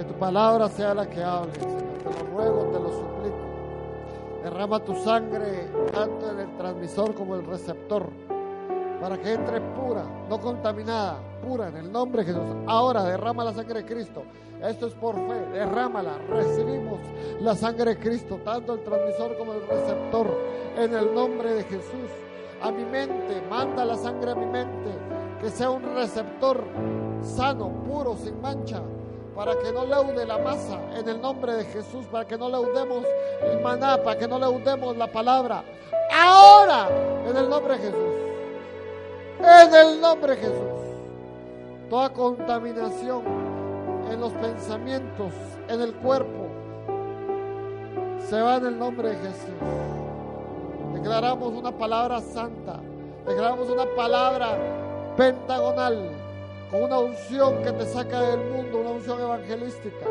Que tu palabra sea la que hable, Señor. Te lo ruego, te lo suplico. Derrama tu sangre tanto en el transmisor como el receptor para que entre pura, no contaminada, pura en el nombre de Jesús. Ahora derrama la sangre de Cristo. Esto es por fe, derrámala. Recibimos la sangre de Cristo, tanto el transmisor como el receptor, en el nombre de Jesús. A mi mente, manda la sangre a mi mente, que sea un receptor sano, puro, sin mancha, para que no leude la masa en el nombre de Jesús, para que no leudemos el maná, para que no leudemos la palabra. Ahora, en el nombre de Jesús. En el nombre de Jesús. Toda contaminación en los pensamientos, en el cuerpo, se va en el nombre de Jesús. Declaramos una palabra santa. Declaramos una palabra pentagonal con una unción que te saca del mundo, una unción evangelística,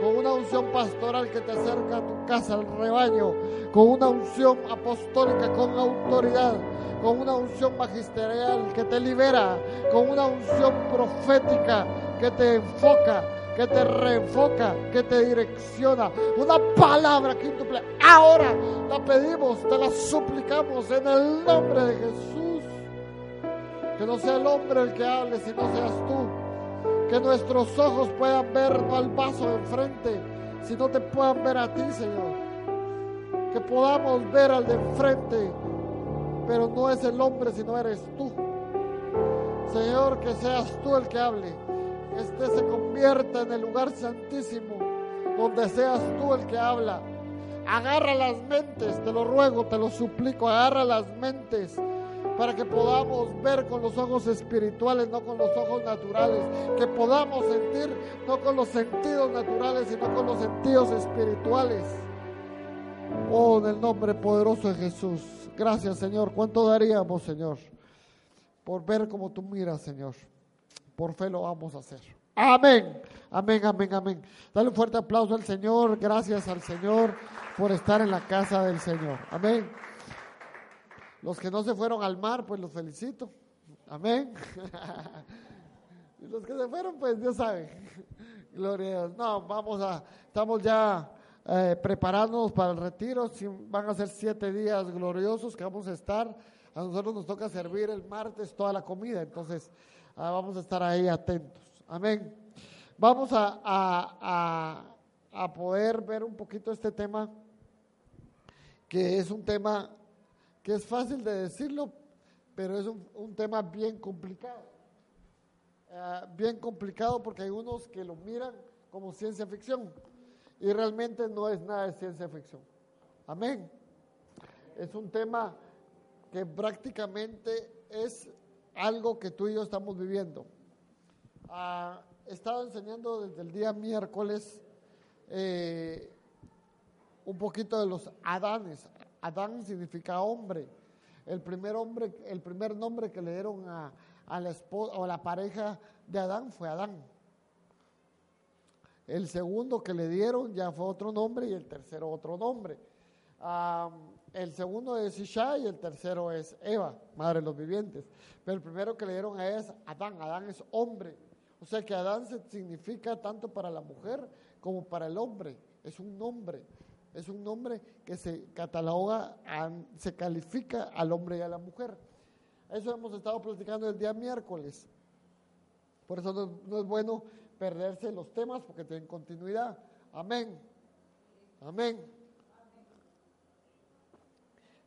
con una unción pastoral que te acerca a tu casa, al rebaño, con una unción apostólica, con autoridad, con una unción magisterial que te libera, con una unción profética que te enfoca, que te reenfoca, que te direcciona. Una palabra quíntuple. Ahora la pedimos, te la suplicamos en el nombre de Jesús. Que no sea el hombre el que hable, sino seas tú. Que nuestros ojos puedan ver no al vaso de enfrente, sino te puedan ver a ti, Señor. Que podamos ver al de enfrente, pero no es el hombre, sino eres tú. Señor, que seas tú el que hable. Que este se convierta en el lugar santísimo, donde seas tú el que habla. Agarra las mentes, te lo ruego, te lo suplico, agarra las mentes para que podamos ver con los ojos espirituales, no con los ojos naturales, que podamos sentir no con los sentidos naturales, sino con los sentidos espirituales. Oh, en el nombre poderoso de Jesús. Gracias, Señor. ¿Cuánto daríamos, Señor? Por ver como tú miras, Señor. Por fe lo vamos a hacer. Amén. Amén, amén, amén. Dale un fuerte aplauso al Señor. Gracias al Señor por estar en la casa del Señor. Amén. Los que no se fueron al mar, pues los felicito. Amén. y los que se fueron, pues Dios sabe. Gloria a Dios. No, vamos a, estamos ya eh, preparándonos para el retiro. van a ser siete días gloriosos que vamos a estar. A nosotros nos toca servir el martes toda la comida, entonces ah, vamos a estar ahí atentos. Amén. Vamos a, a, a poder ver un poquito este tema, que es un tema que es fácil de decirlo, pero es un, tema bien complicado. Eh, bien complicado porque hay unos que lo miran como ciencia ficción y realmente no es nada de ciencia ficción. Amén. Es un tema que prácticamente es algo que tú y yo estamos viviendo. Ah, he estado enseñando desde el día miércoles eh, un poquito de los Adanes. Adán significa hombre. El primer hombre, el primer nombre que le dieron a, la esposa o la pareja de Adán fue Adán. El segundo que le dieron ya fue otro nombre y el tercero otro nombre. el segundo es Isha y el tercero es Eva, madre de los vivientes. Pero el primero que le dieron a es Adán. Adán es hombre. O sea que Adán significa tanto para la mujer como para el hombre. Es un nombre. Es un nombre que se cataloga, se califica al hombre y a la mujer. Eso hemos estado platicando el día miércoles. Por eso no, es bueno perderse los temas porque tienen continuidad. Amén. Amén.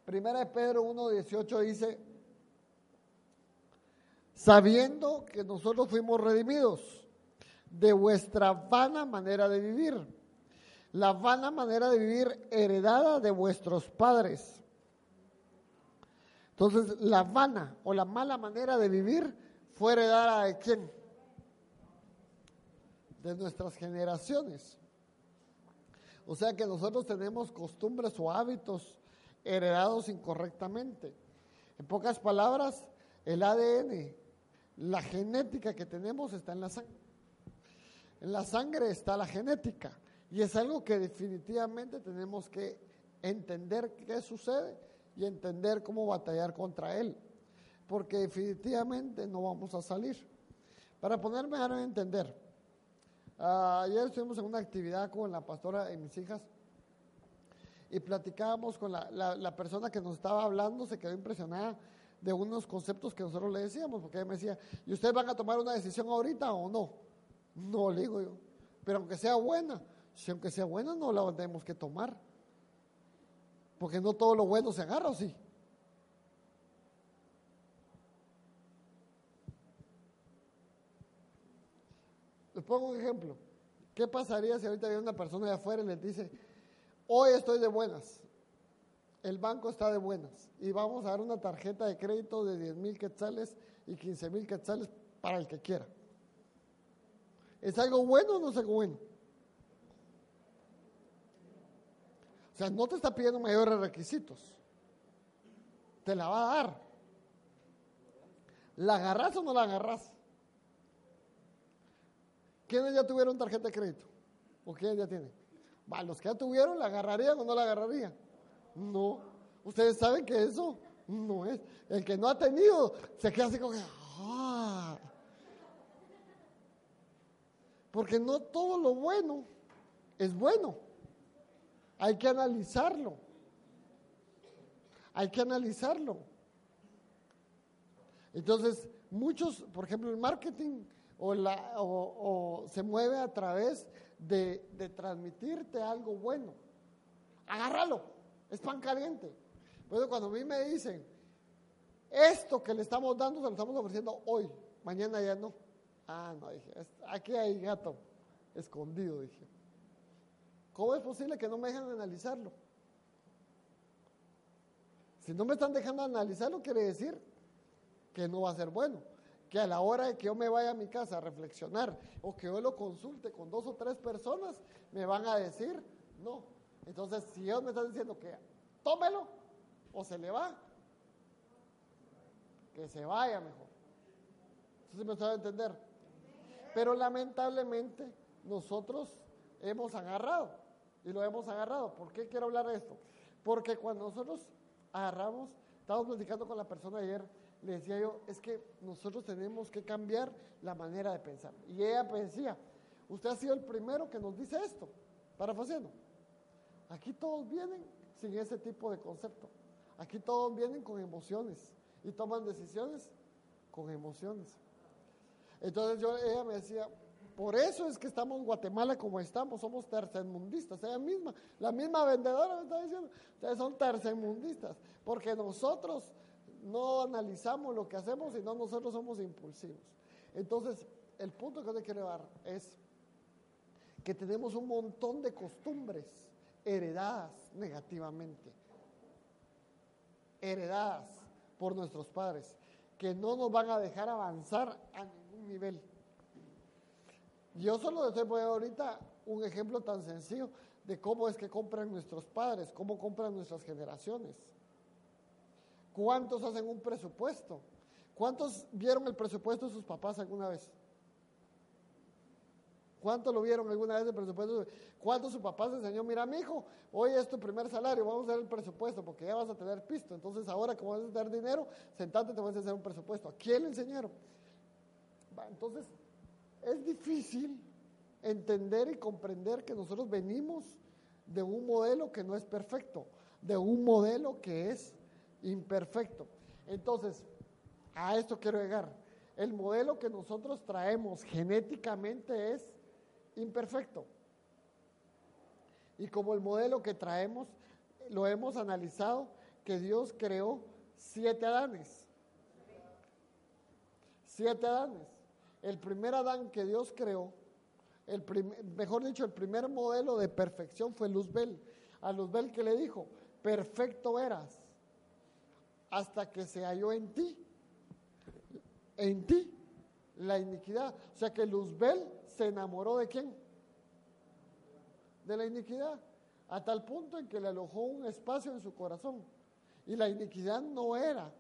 Primera de Pedro 1.18 dice, sabiendo que nosotros fuimos redimidos de vuestra vana manera de vivir la vana manera de vivir heredada de vuestros padres. Entonces, la vana o la mala manera de vivir fue heredada de quién? De nuestras generaciones. O sea que nosotros tenemos costumbres o hábitos heredados incorrectamente. En pocas palabras, el ADN, la genética que tenemos está en la sangre. En la sangre está la genética. Y es algo que definitivamente tenemos que entender qué sucede y entender cómo batallar contra él. Porque definitivamente no vamos a salir. Para ponerme a entender, Ah, ayer estuvimos en una actividad con la pastora y mis hijas y platicábamos con la, la, persona que nos estaba hablando, se quedó impresionada de unos conceptos que nosotros le decíamos, porque ella me decía, ¿y ustedes van a tomar una decisión ahorita o no? No, le digo yo, pero aunque sea buena, si aunque sea buena no la tenemos que tomar, porque no todo lo bueno se agarra, ¿o sí? Les pongo un ejemplo. ¿Qué pasaría si ahorita viene una persona de afuera y les dice, hoy estoy de buenas, el banco está de buenas y vamos a dar una tarjeta de crédito de 10 mil quetzales y 15 mil quetzales para el que quiera? ¿Es algo bueno o no es algo bueno? O sea, no te está pidiendo mayores requisitos. Te la va a dar. ¿La agarras o no la agarras? ¿Quiénes ya tuvieron tarjeta de crédito? ¿O quiénes ya tienen? Los que ya tuvieron, ¿la agarrarían o no la agarrarían? No. Ustedes saben que eso no es. El que no ha tenido se queda así como que. Ah". Porque no todo lo bueno es bueno. Hay que analizarlo. Hay que analizarlo. Entonces, muchos, por ejemplo, el marketing o, se mueve a través de, de, transmitirte algo bueno. Agárralo, es pan caliente. Por cuando a mí me dicen, esto que le estamos dando se lo estamos ofreciendo hoy, mañana ya no. Ah, no, dije, aquí hay gato escondido, dije. ¿Cómo es posible que no me dejen analizarlo? Si no me están dejando analizarlo, quiere decir que no va a ser bueno que a la hora de que yo me vaya a mi casa a reflexionar o que yo lo consulte con dos o tres personas, me van a decir no. Entonces, si ellos me están diciendo que tómelo o se le va, que se vaya mejor. Entonces me sabe entender. Pero lamentablemente nosotros hemos agarrado y lo hemos agarrado. ¿Por qué quiero hablar de esto? Porque cuando nosotros agarramos, estábamos platicando con la persona ayer le decía yo, es que nosotros tenemos que cambiar la manera de pensar. Y ella decía, usted ha sido el primero que nos dice esto, parafraseando. Aquí todos vienen sin ese tipo de concepto. Aquí todos vienen con emociones y toman decisiones con emociones. Entonces yo, ella me decía, por eso es que estamos en Guatemala como estamos, somos tercermundistas. Ella misma, la misma vendedora me está diciendo, ustedes son tercermundistas, porque nosotros no analizamos lo que hacemos, sino nosotros somos impulsivos. Entonces, el punto que yo te quiero dar es que tenemos un montón de costumbres heredadas negativamente, heredadas por nuestros padres, que no nos van a dejar avanzar a ningún nivel. Yo solo les voy ahorita un ejemplo tan sencillo de cómo es que compran nuestros padres, cómo compran nuestras generaciones. ¿Cuántos hacen un presupuesto? ¿Cuántos vieron el presupuesto de sus papás alguna vez? ¿Cuántos lo vieron alguna vez el presupuesto? ¿Cuántos su papá se enseñó? Mira, mi hijo, hoy es tu primer salario, vamos a hacer el presupuesto porque ya vas a tener pisto. Entonces, ahora que vas a tener dinero, sentate, te vas a hacer un presupuesto. ¿A quién le enseñaron? Entonces, es difícil entender y comprender que nosotros venimos de un modelo que no es perfecto, de un modelo que es imperfecto. Entonces, a esto quiero llegar. El modelo que nosotros traemos genéticamente es imperfecto. Y como el modelo que traemos, lo hemos analizado, que Dios creó siete Adanes. Siete Adanes. El primer Adán que Dios creó, el mejor dicho, el primer modelo de perfección fue Luzbel. A Luzbel que le dijo, perfecto eras hasta que se halló en ti, en ti, la iniquidad. O sea que Luzbel se enamoró de quién? De la iniquidad, a tal punto en que le alojó un espacio en su corazón. Y la iniquidad no era,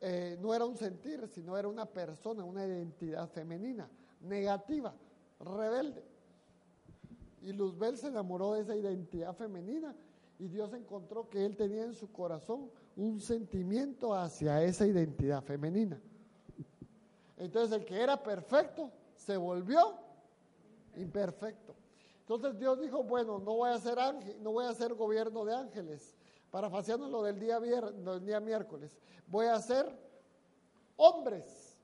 eh, no era un sentir, sino era una persona, una identidad femenina, negativa, rebelde. Y Luzbel se enamoró de esa identidad femenina y Dios encontró que él tenía en su corazón un sentimiento hacia esa identidad femenina. Entonces el que era perfecto se volvió imperfecto. Entonces Dios dijo, bueno, no voy a hacer ángel, no voy a hacer gobierno de ángeles, parafaseando lo del día, miércoles. Voy a hacer hombres,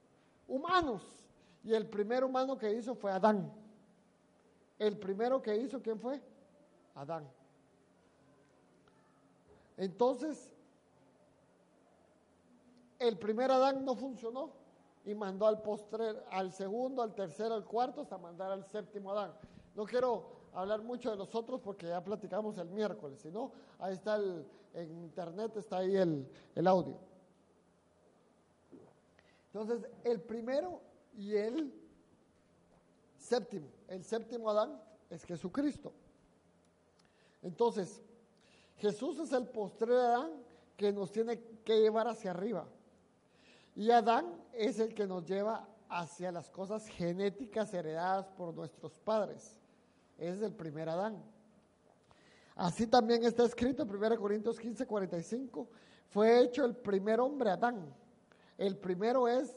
humanos. Y el primer humano que hizo fue Adán. El primero que hizo, ¿quién fue? Adán. Entonces, el primer Adán no funcionó y mandó al postrer, al segundo, al tercero, al cuarto, hasta mandar al séptimo Adán. No quiero hablar mucho de los otros porque ya platicamos el miércoles, sino ahí está el, en internet está ahí el, el audio. Entonces, el primero y el séptimo, el séptimo Adán es Jesucristo. Entonces, Jesús es el postrer Adán que nos tiene que llevar hacia arriba. Y Adán es el que nos lleva hacia las cosas genéticas heredadas por nuestros padres. Es el primer Adán. Así también está escrito en 1 Corintios 15, 45. Fue hecho el primer hombre Adán. El primero es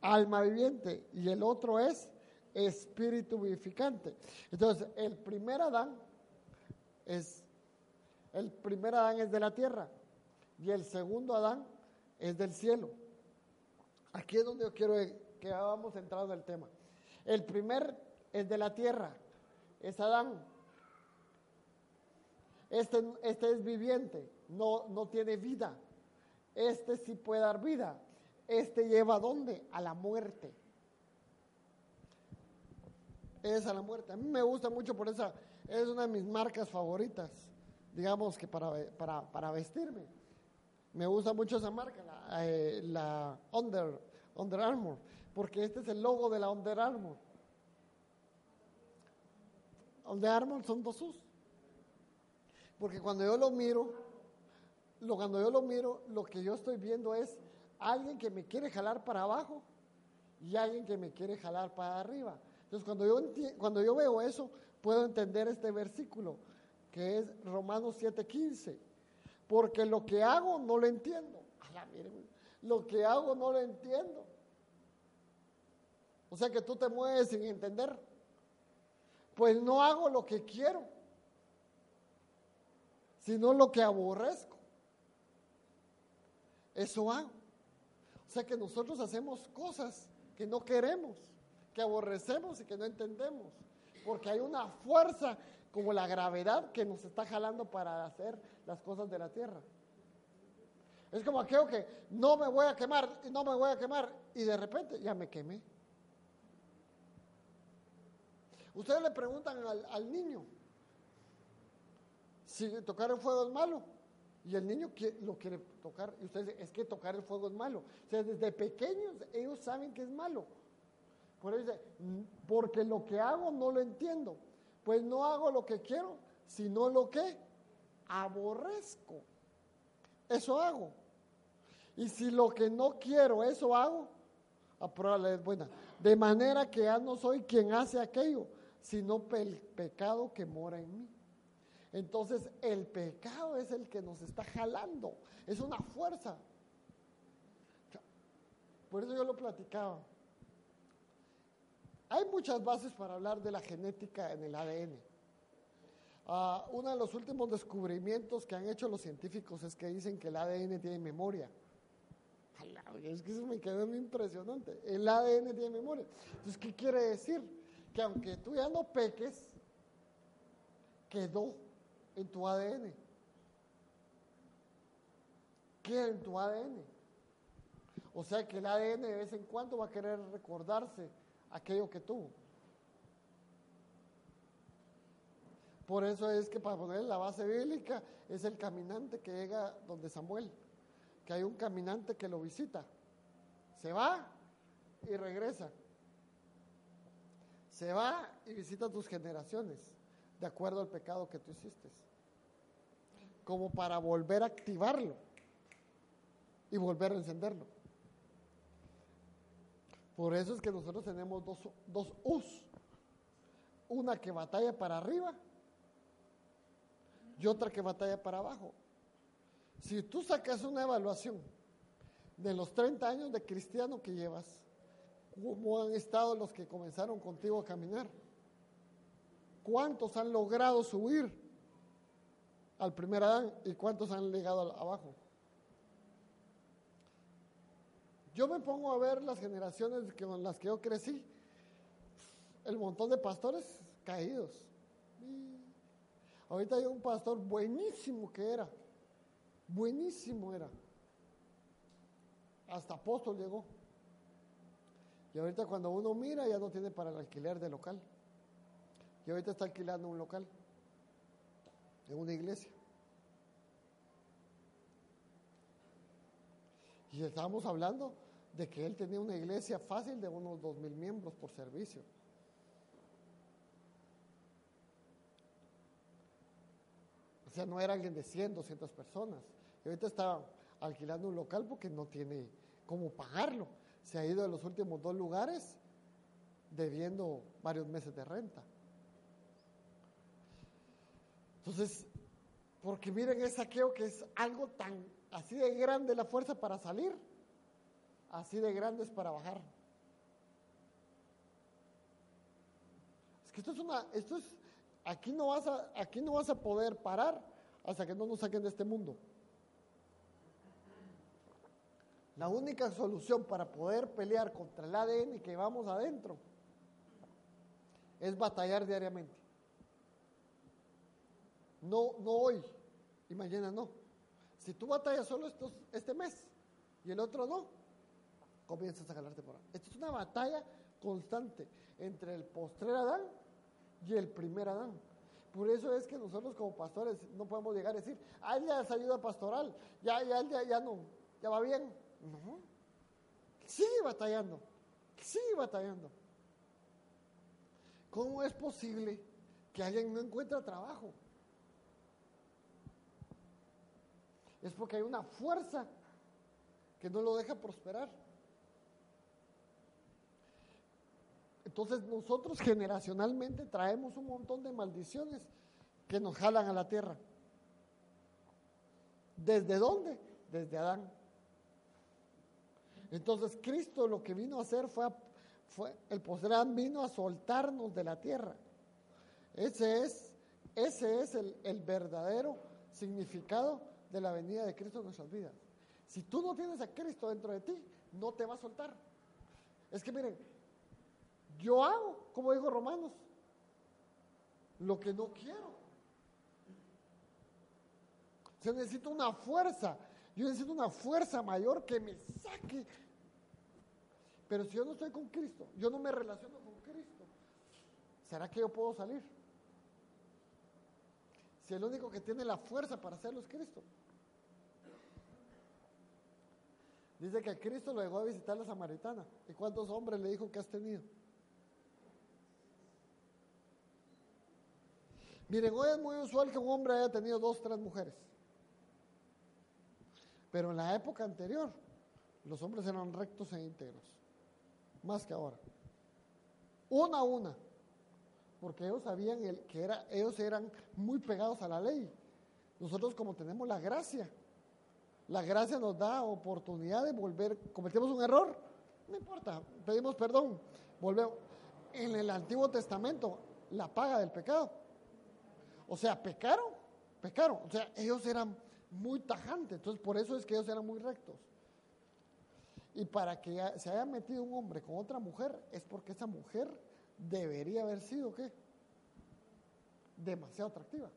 alma viviente y el otro es espíritu vivificante. Entonces, el primer Adán es el primer Adán es de la tierra y el segundo Adán es del cielo. Aquí es donde yo quiero que vamos entrando en el tema. El primer es de la tierra, es Adán. Este, este es viviente, no, no tiene vida. Este sí puede dar vida. Este lleva a dónde? A la muerte. Es a la muerte. A mí me gusta mucho por esa, es una de mis marcas favoritas, digamos que para, para, para vestirme. Me gusta mucho esa marca, la, eh, la Under, Under Armour, porque este es el logo de la Under Armour. Under Armour son dos U's. Porque cuando yo lo miro, lo, cuando yo lo miro, lo que yo estoy viendo es alguien que me quiere jalar para abajo y alguien que me quiere jalar para arriba. Entonces, cuando yo, cuando yo veo eso, puedo entender este versículo, que es Romanos 7:15. Porque lo que hago no lo entiendo. lo que hago no lo entiendo. O sea que tú te mueves sin entender. Pues no hago lo que quiero, sino lo que aborrezco. Eso hago. O sea que nosotros hacemos cosas que no queremos, que aborrecemos y que no entendemos. Porque hay una fuerza como la gravedad que nos está jalando para hacer las cosas de la tierra. Es como aquello que no me voy a quemar, no me voy a quemar, y de repente ya me quemé. Ustedes le preguntan al, niño si tocar el fuego es malo. Y el niño lo quiere tocar. Y ustedes es que tocar el fuego es malo. O sea, desde pequeños ellos saben que es malo. Por eso dice, mm, porque lo que hago no lo entiendo. Pues no hago lo que quiero, sino lo que aborrezco. Eso hago. Y si lo que no quiero, eso hago, a es buena. De manera que ya no soy quien hace aquello, sino el pecado que mora en mí. Entonces el pecado es el que nos está jalando, es una fuerza. Por eso yo lo platicaba. Hay muchas bases para hablar de la genética en el ADN. Ah, uno de los últimos descubrimientos que han hecho los científicos es que dicen que el ADN tiene memoria. Es que eso me quedó muy impresionante. El ADN tiene memoria. Entonces, ¿qué quiere decir? Que aunque tú ya no peques, quedó en tu ADN. ¿Qué en tu ADN? O sea que el ADN de vez en cuando va a querer recordarse aquello que tuvo. Por eso es que para poner la base bíblica es el caminante que llega donde Samuel, que hay un caminante que lo visita. Se va y regresa. Se va y visita tus generaciones, de acuerdo al pecado que tú hiciste como para volver a activarlo y volver a encenderlo. Por eso es que nosotros tenemos dos, dos U's. Una que batalla para arriba y otra que batalla para abajo. Si tú sacas una evaluación de los 30 años de cristiano que llevas, cómo han estado los que comenzaron contigo a caminar. ¿Cuántos han logrado subir al primer Adán y cuántos han llegado abajo? Yo me pongo a ver las generaciones con las que yo crecí, el montón de pastores caídos. ahorita hay un pastor buenísimo que era, buenísimo era. Hasta apóstol llegó. Y ahorita cuando uno mira ya no tiene para el alquiler de local. Y ahorita está alquilando un local en una iglesia. Y estábamos hablando de que él tenía una iglesia fácil de unos dos mil miembros por servicio. O sea, no era alguien de 100, 200 personas. Y ahorita está alquilando un local porque no tiene cómo pagarlo. Se ha ido de los últimos dos lugares debiendo varios meses de renta. Entonces, porque miren ese saqueo que es algo tan así de grande la fuerza para salir así de grandes para bajar. Es que esto es una, esto es, aquí no vas a, aquí no vas a poder parar hasta que no nos saquen de este mundo. La única solución para poder pelear contra el ADN que vamos adentro es batallar diariamente. No, no hoy y mañana no. Si tú batallas solo estos, este mes y el otro no, comienzas a jalarte por ahí. Esto es una batalla constante entre el postrer Adán y el primer Adán. Por eso es que nosotros como pastores no podemos llegar a decir, ah, ya es ayuda pastoral, ya, ya, ya, ya no, ya va bien. No, sigue batallando, sigue batallando. ¿Cómo es posible que alguien no encuentre trabajo? Es porque hay una fuerza que no lo deja prosperar. Entonces nosotros generacionalmente traemos un montón de maldiciones que nos jalan a la tierra. ¿Desde dónde? Desde Adán. Entonces Cristo lo que vino a hacer fue, fue el poder vino a soltarnos de la tierra. Ese es, ese es el, el verdadero significado de la venida de Cristo en nuestras vidas. Si tú no tienes a Cristo dentro de ti, no te va a soltar. Es que miren, yo hago, como digo Romanos, lo que no quiero. Yo necesito una fuerza. Yo necesito una fuerza mayor que me saque. Pero si yo no estoy con Cristo, yo no me relaciono con Cristo, ¿será que yo puedo salir? Si el único que tiene la fuerza para hacerlo es Cristo. Dice que Cristo lo llegó a visitar a la samaritana. ¿Y cuántos hombres le dijo que has tenido? Miren, hoy es muy usual que un hombre haya tenido dos, tres mujeres. Pero en la época anterior, los hombres eran rectos e íntegros. Más que ahora. Una a una. Porque ellos sabían el, que era, ellos eran muy pegados a la ley. Nosotros como tenemos la gracia, la gracia nos da oportunidad de volver, cometemos un error, no importa, pedimos perdón, volvemos. En el Antiguo Testamento, la paga del pecado o sea, pecaron, pecaron. O sea, ellos eran muy tajantes. Entonces, por eso es que ellos eran muy rectos. Y para que se haya metido un hombre con otra mujer, es porque esa mujer debería haber sido, ¿qué? Demasiado atractiva.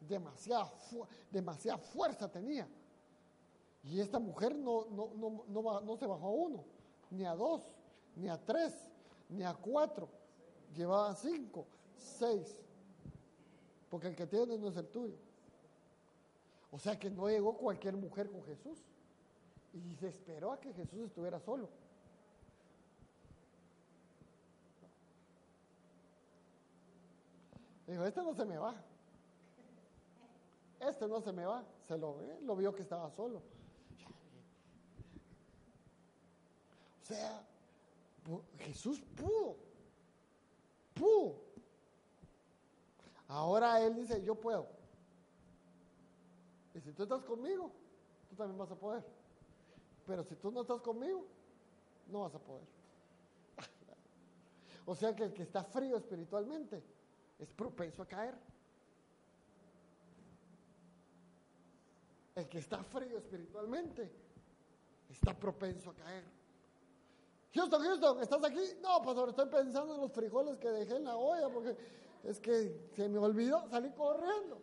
Demasiada, demasiada fuerza tenía. Y esta mujer no, no, no, no, no se bajó a uno, ni a dos, ni a tres, ni a cuatro. Llevaba cinco, seis porque el que tiene no es el tuyo. O sea que no llegó cualquier mujer con Jesús y se esperó a que Jesús estuviera solo. Dijo, este no se me va. Este no se me va. Se lo ve, lo vio que estaba solo. O sea, Jesús pudo. Pudo. Ahora Él dice, yo puedo. Y si tú estás conmigo, tú también vas a poder. Pero si tú no estás conmigo, no vas a poder. O sea que el que está frío espiritualmente es propenso a caer. El que está frío espiritualmente está propenso a caer. Houston, Houston, ¿estás aquí? No, pastor, estoy pensando en los frijoles que dejé en la olla porque es que se me olvidó, salí corriendo.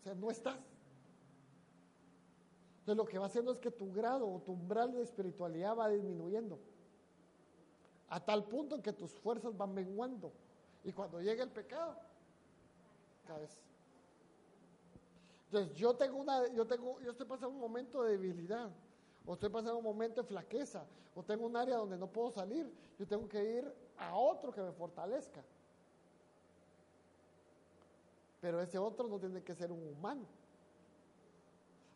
O sea, no estás. Entonces lo que va haciendo es que tu grado o tu umbral de espiritualidad va disminuyendo. A tal punto en que tus fuerzas van menguando. Y cuando llega el pecado, caes. Entonces yo tengo una, yo tengo, yo estoy pasando un momento de debilidad, o estoy pasando un momento de flaqueza, o tengo un área donde no puedo salir, yo tengo que ir a otro que me fortalezca. Pero ese otro no tiene que ser un humano,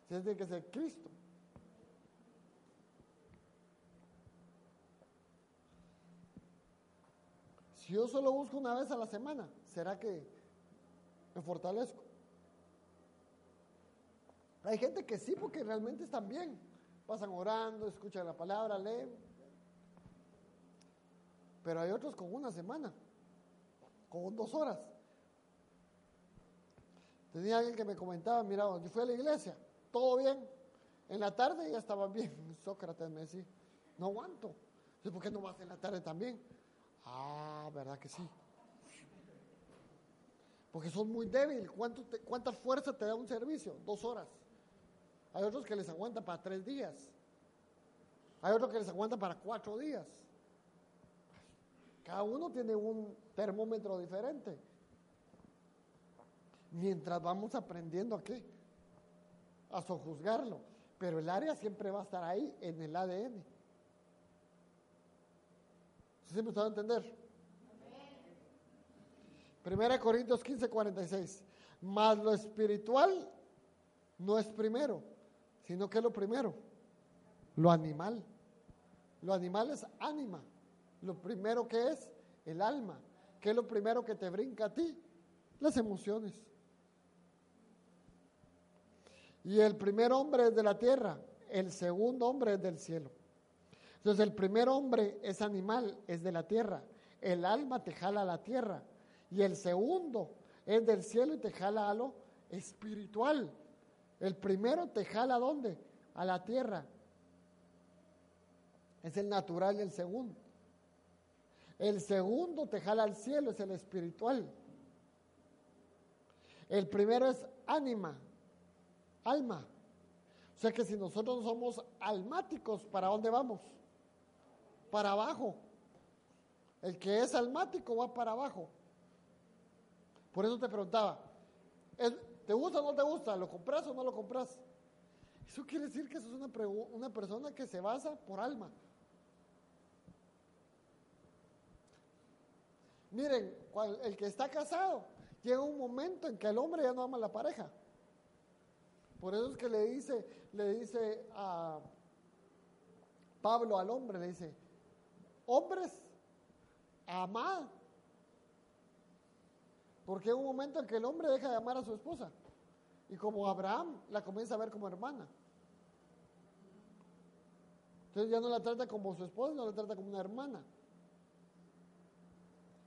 tiene que ser Cristo. Si yo solo busco una vez a la semana, ¿será que me fortalezco? Hay gente que sí, porque realmente están bien. Pasan orando, escuchan la palabra, leen. Pero hay otros con una semana, con dos horas. Tenía alguien que me comentaba, mira, yo fui a la iglesia, todo bien. En la tarde ya estaban bien. Sócrates me decía, no aguanto. ¿Por qué no vas en la tarde también? Ah, ¿verdad que sí? Porque son muy débil. ¿Cuánta fuerza te da un servicio? Dos horas. Hay otros que les aguantan para tres días. Hay otros que les aguantan para cuatro días. Cada uno tiene un termómetro diferente. Mientras vamos aprendiendo a qué? A sojuzgarlo. Pero el área siempre va a estar ahí en el ADN. ¿Sí me está a entender? Primera Corintios 15, 46. Más lo espiritual no es primero sino que lo primero, lo animal. Lo animal es ánima. Lo primero que es el alma. ¿Qué es lo primero que te brinca a ti? Las emociones. Y el primer hombre es de la tierra, el segundo hombre es del cielo. Entonces el primer hombre es animal, es de la tierra. El alma te jala a la tierra. Y el segundo es del cielo y te jala a lo espiritual. El primero te jala a dónde? A la tierra. Es el natural el segundo. El segundo te jala al cielo, es el espiritual. El primero es ánima, alma. O sea que si nosotros somos almáticos, ¿para dónde vamos? Para abajo. El que es almático va para abajo. Por eso te preguntaba, ¿Te gusta o no te gusta? ¿Lo compras o no lo compras? Eso quiere decir que eso es una, una persona que se basa por alma. Miren, el que está casado, llega un momento en que el hombre ya no ama a la pareja. Por eso es que le dice, le dice a Pablo al hombre, le dice, hombres, amad porque hay un momento en que el hombre deja de amar a su esposa. Y como Abraham la comienza a ver como hermana. Entonces ya no la trata como su esposa, no la trata como una hermana.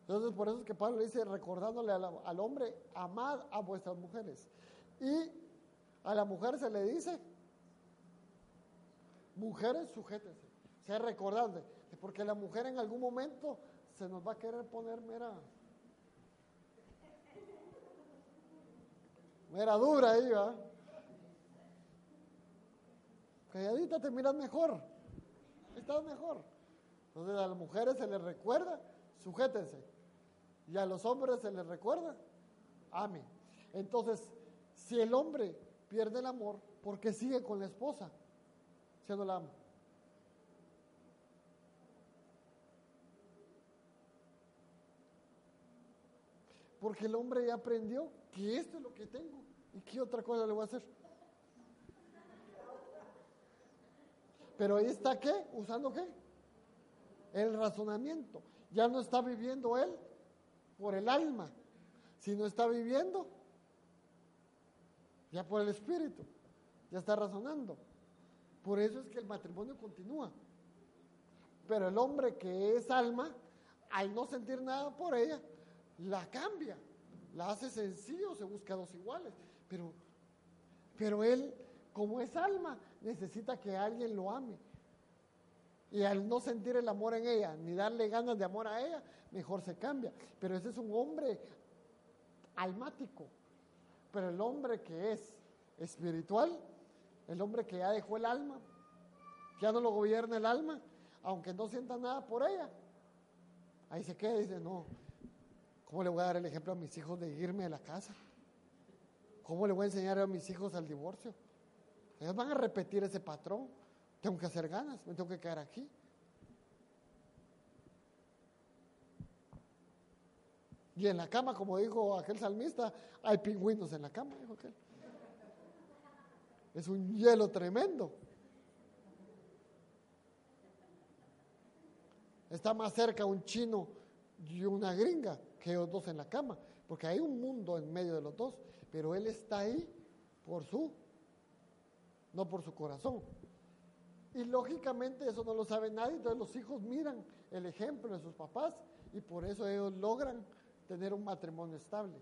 Entonces por eso es que Pablo dice, recordándole al, hombre, amad a vuestras mujeres. Y a la mujer se le dice, mujeres, sujétense. Sea, recordando, porque la mujer en algún momento se nos va a querer poner mera Era dura ahí, va. Calladita te miras mejor. Estás mejor. Entonces a las mujeres se les recuerda, sujétense. Y a los hombres se les recuerda, amen. Entonces, si el hombre pierde el amor, ¿por qué sigue con la esposa? Si no la ama. Porque el hombre ya aprendió que esto es lo que tengo. ¿Y qué otra cosa le voy a hacer? Pero ahí está qué? ¿Usando qué? El razonamiento. Ya no está viviendo él por el alma, sino está viviendo ya por el espíritu. Ya está razonando. Por eso es que el matrimonio continúa. Pero el hombre que es alma al no sentir nada por ella, la cambia, la hace sencillo, se busca dos iguales. Pero, pero él, como es alma, necesita que alguien lo ame. Y al no sentir el amor en ella, ni darle ganas de amor a ella, mejor se cambia. Pero ese es un hombre almático. Pero el hombre que es espiritual, el hombre que ya dejó el alma, ya no lo gobierna el alma, aunque no sienta nada por ella, ahí se queda y dice, no, ¿cómo le voy a dar el ejemplo a mis hijos de irme de la casa? ¿Cómo le voy a enseñar a mis hijos al divorcio? Ellos van a repetir ese patrón. Tengo que hacer ganas, me tengo que quedar aquí. Y en la cama, como dijo aquel salmista, hay pingüinos en la cama, dijo aquel. Es un hielo tremendo. Está más cerca un chino y una gringa que ellos dos en la cama, porque hay un mundo en medio de los dos, pero él está ahí por su, no por su corazón. Y lógicamente eso no lo sabe nadie, entonces los hijos miran el ejemplo de sus papás y por eso ellos logran tener un matrimonio estable.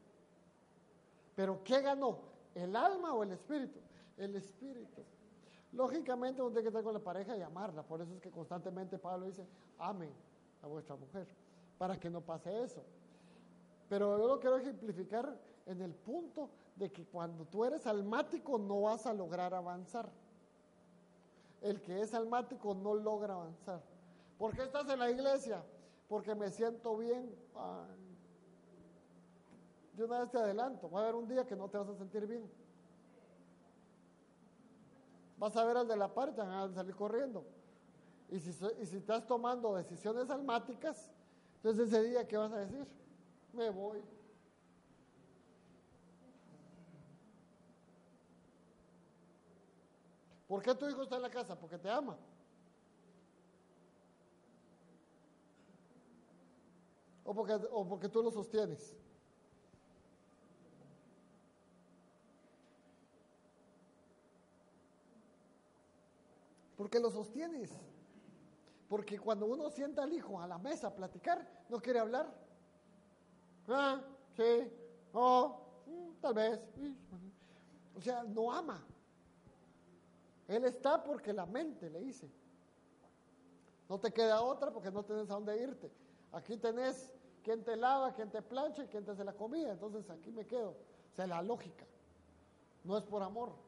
Pero ¿qué ganó? ¿El alma o el espíritu? El espíritu. Lógicamente uno tiene que estar con la pareja y amarla, por eso es que constantemente Pablo dice, amen a vuestra mujer, para que no pase eso. Pero yo lo quiero ejemplificar en el punto de que cuando tú eres almático no vas a lograr avanzar. El que es almático no logra avanzar. ¿Por qué estás en la iglesia? Porque me siento bien. De una vez te adelanto, va a haber un día que no te vas a sentir bien. Vas a ver al de la parte, van a salir corriendo. Y si, y si estás tomando decisiones almáticas, entonces ese día, ¿qué vas a decir? Me voy. ¿Por qué tu hijo está en la casa? Porque te ama. O porque, o porque tú lo sostienes. Porque lo sostienes. Porque cuando uno sienta al hijo a la mesa a platicar, no quiere hablar. Ah, sí, oh, mm, tal vez. O sea, no ama. Él está porque la mente le dice. No te queda otra porque no tienes a dónde irte. Aquí tenés quien te lava, quien te plancha y quien te hace la comida. Entonces aquí me quedo. O sea, la lógica. No es por amor.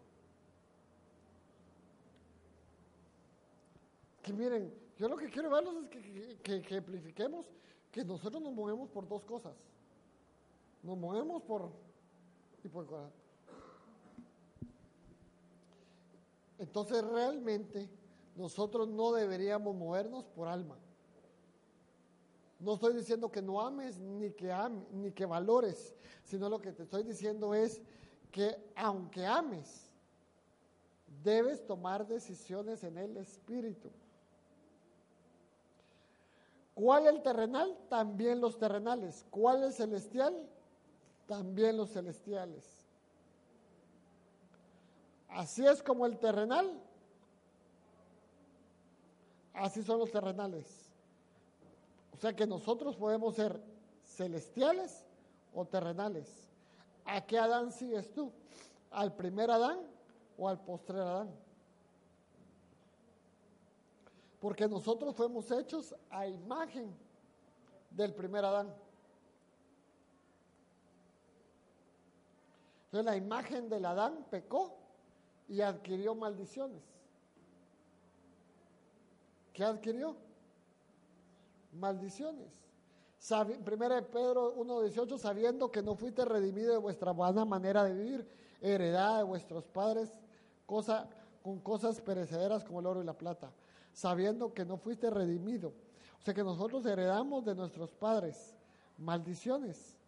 Miren, yo lo que quiero verlos es que, que, que que nosotros nos movemos por dos cosas. Nos movemos por y por Entonces realmente nosotros no deberíamos movernos por alma. No estoy diciendo que no ames ni que ames, ni que valores, sino lo que te estoy diciendo es que aunque ames, debes tomar decisiones en el espíritu. ¿Cuál el terrenal? También los terrenales. ¿Cuál el celestial? También los celestiales. Así es como el terrenal, así son los terrenales. O sea que nosotros podemos ser celestiales o terrenales. ¿A qué Adán sigues tú? ¿Al primer Adán o al postrer Adán? Porque nosotros fuimos hechos a imagen del primer Adán. Entonces la imagen del Adán pecó y adquirió maldiciones. ¿Qué adquirió? Maldiciones. Primera de Pedro 1.18, sabiendo que no fuiste redimido de vuestra buena manera de vivir, heredada de vuestros padres, cosa, con cosas perecederas como el oro y la plata, sabiendo que no fuiste redimido. O sea que nosotros heredamos de nuestros padres maldiciones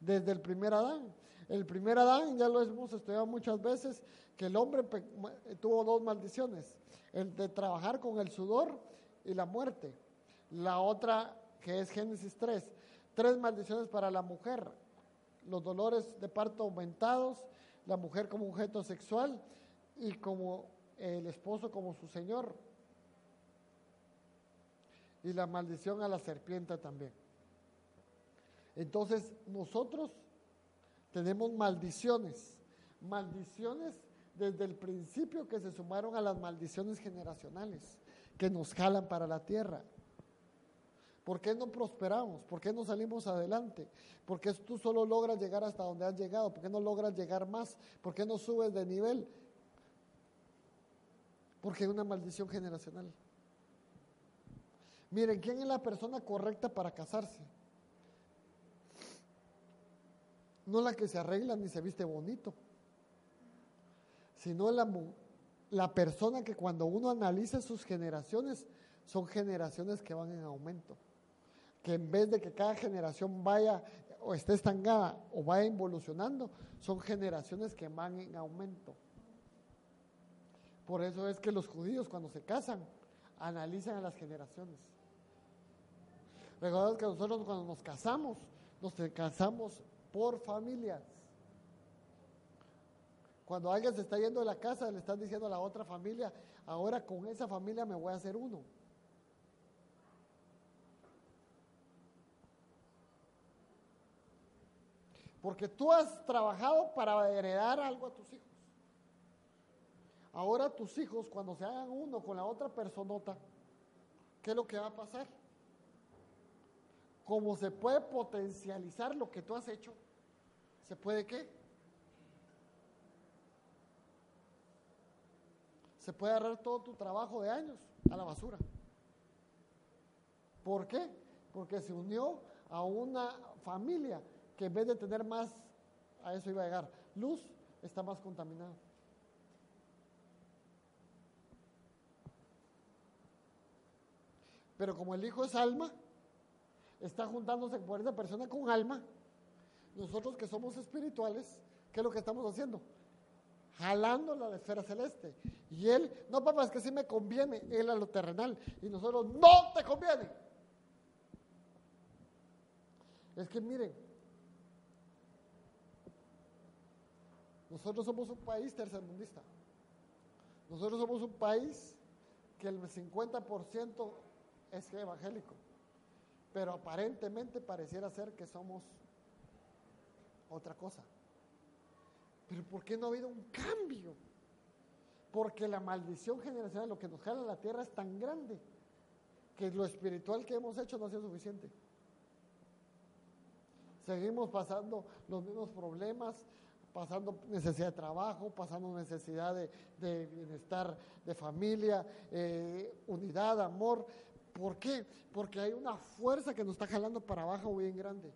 desde el primer Adán. El primer Adán, ya lo hemos estudiado muchas veces, que el hombre tuvo dos maldiciones, el de trabajar con el sudor y la muerte. La otra, que es Génesis 3, tres maldiciones para la mujer, los dolores de parto aumentados, la mujer como objeto sexual y como el esposo como su señor. Y la maldición a la serpiente también. Entonces nosotros tenemos maldiciones, maldiciones desde el principio que se sumaron a las maldiciones generacionales que nos jalan para la tierra. ¿Por qué no prosperamos? ¿Por qué no salimos adelante? ¿Por qué tú solo logras llegar hasta donde has llegado? ¿Por qué no logras llegar más? ¿Por qué no subes de nivel? Porque hay una maldición generacional. Miren, ¿quién es la persona correcta para casarse? No la que se arregla ni se viste bonito, sino la, la persona que cuando uno analiza sus generaciones, son generaciones que van en aumento. Que en vez de que cada generación vaya o esté estancada o vaya involucionando, son generaciones que van en aumento. Por eso es que los judíos cuando se casan analizan a las generaciones. Recuerda que nosotros cuando nos casamos, nos casamos por familias. Cuando alguien se está yendo de la casa, le están diciendo a la otra familia, ahora con esa familia me voy a hacer uno. Porque tú has trabajado para heredar algo a tus hijos. Ahora tus hijos, cuando se hagan uno con la otra personota, ¿qué es lo que va a pasar? Como se puede potencializar lo que tú has hecho, ¿se puede qué? Se puede agarrar todo tu trabajo de años a la basura. ¿Por qué? Porque se unió a una familia que en vez de tener más, a eso iba a llegar, luz, está más contaminado. Pero como el hijo es alma, está juntándose por esa persona con alma. Nosotros que somos espirituales, ¿qué es lo que estamos haciendo? Jalando la esfera celeste. Y él, no papá, es que sí me conviene, él a lo terrenal. Y nosotros, no te conviene. Es que miren, Nosotros somos un país tercermundista. Nosotros somos un país que el 50% es evangélico, pero aparentemente pareciera ser que somos otra cosa. Pero ¿por qué no ha habido un cambio? Porque la maldición generacional, lo que nos jala la tierra es tan grande que lo espiritual que hemos hecho no ha sido suficiente. Seguimos pasando los mismos problemas, pasando necesidad de trabajo, pasando necesidad de, bienestar de familia, eh, unidad, amor. ¿Por qué? Porque hay una fuerza que nos está jalando para abajo bien grande.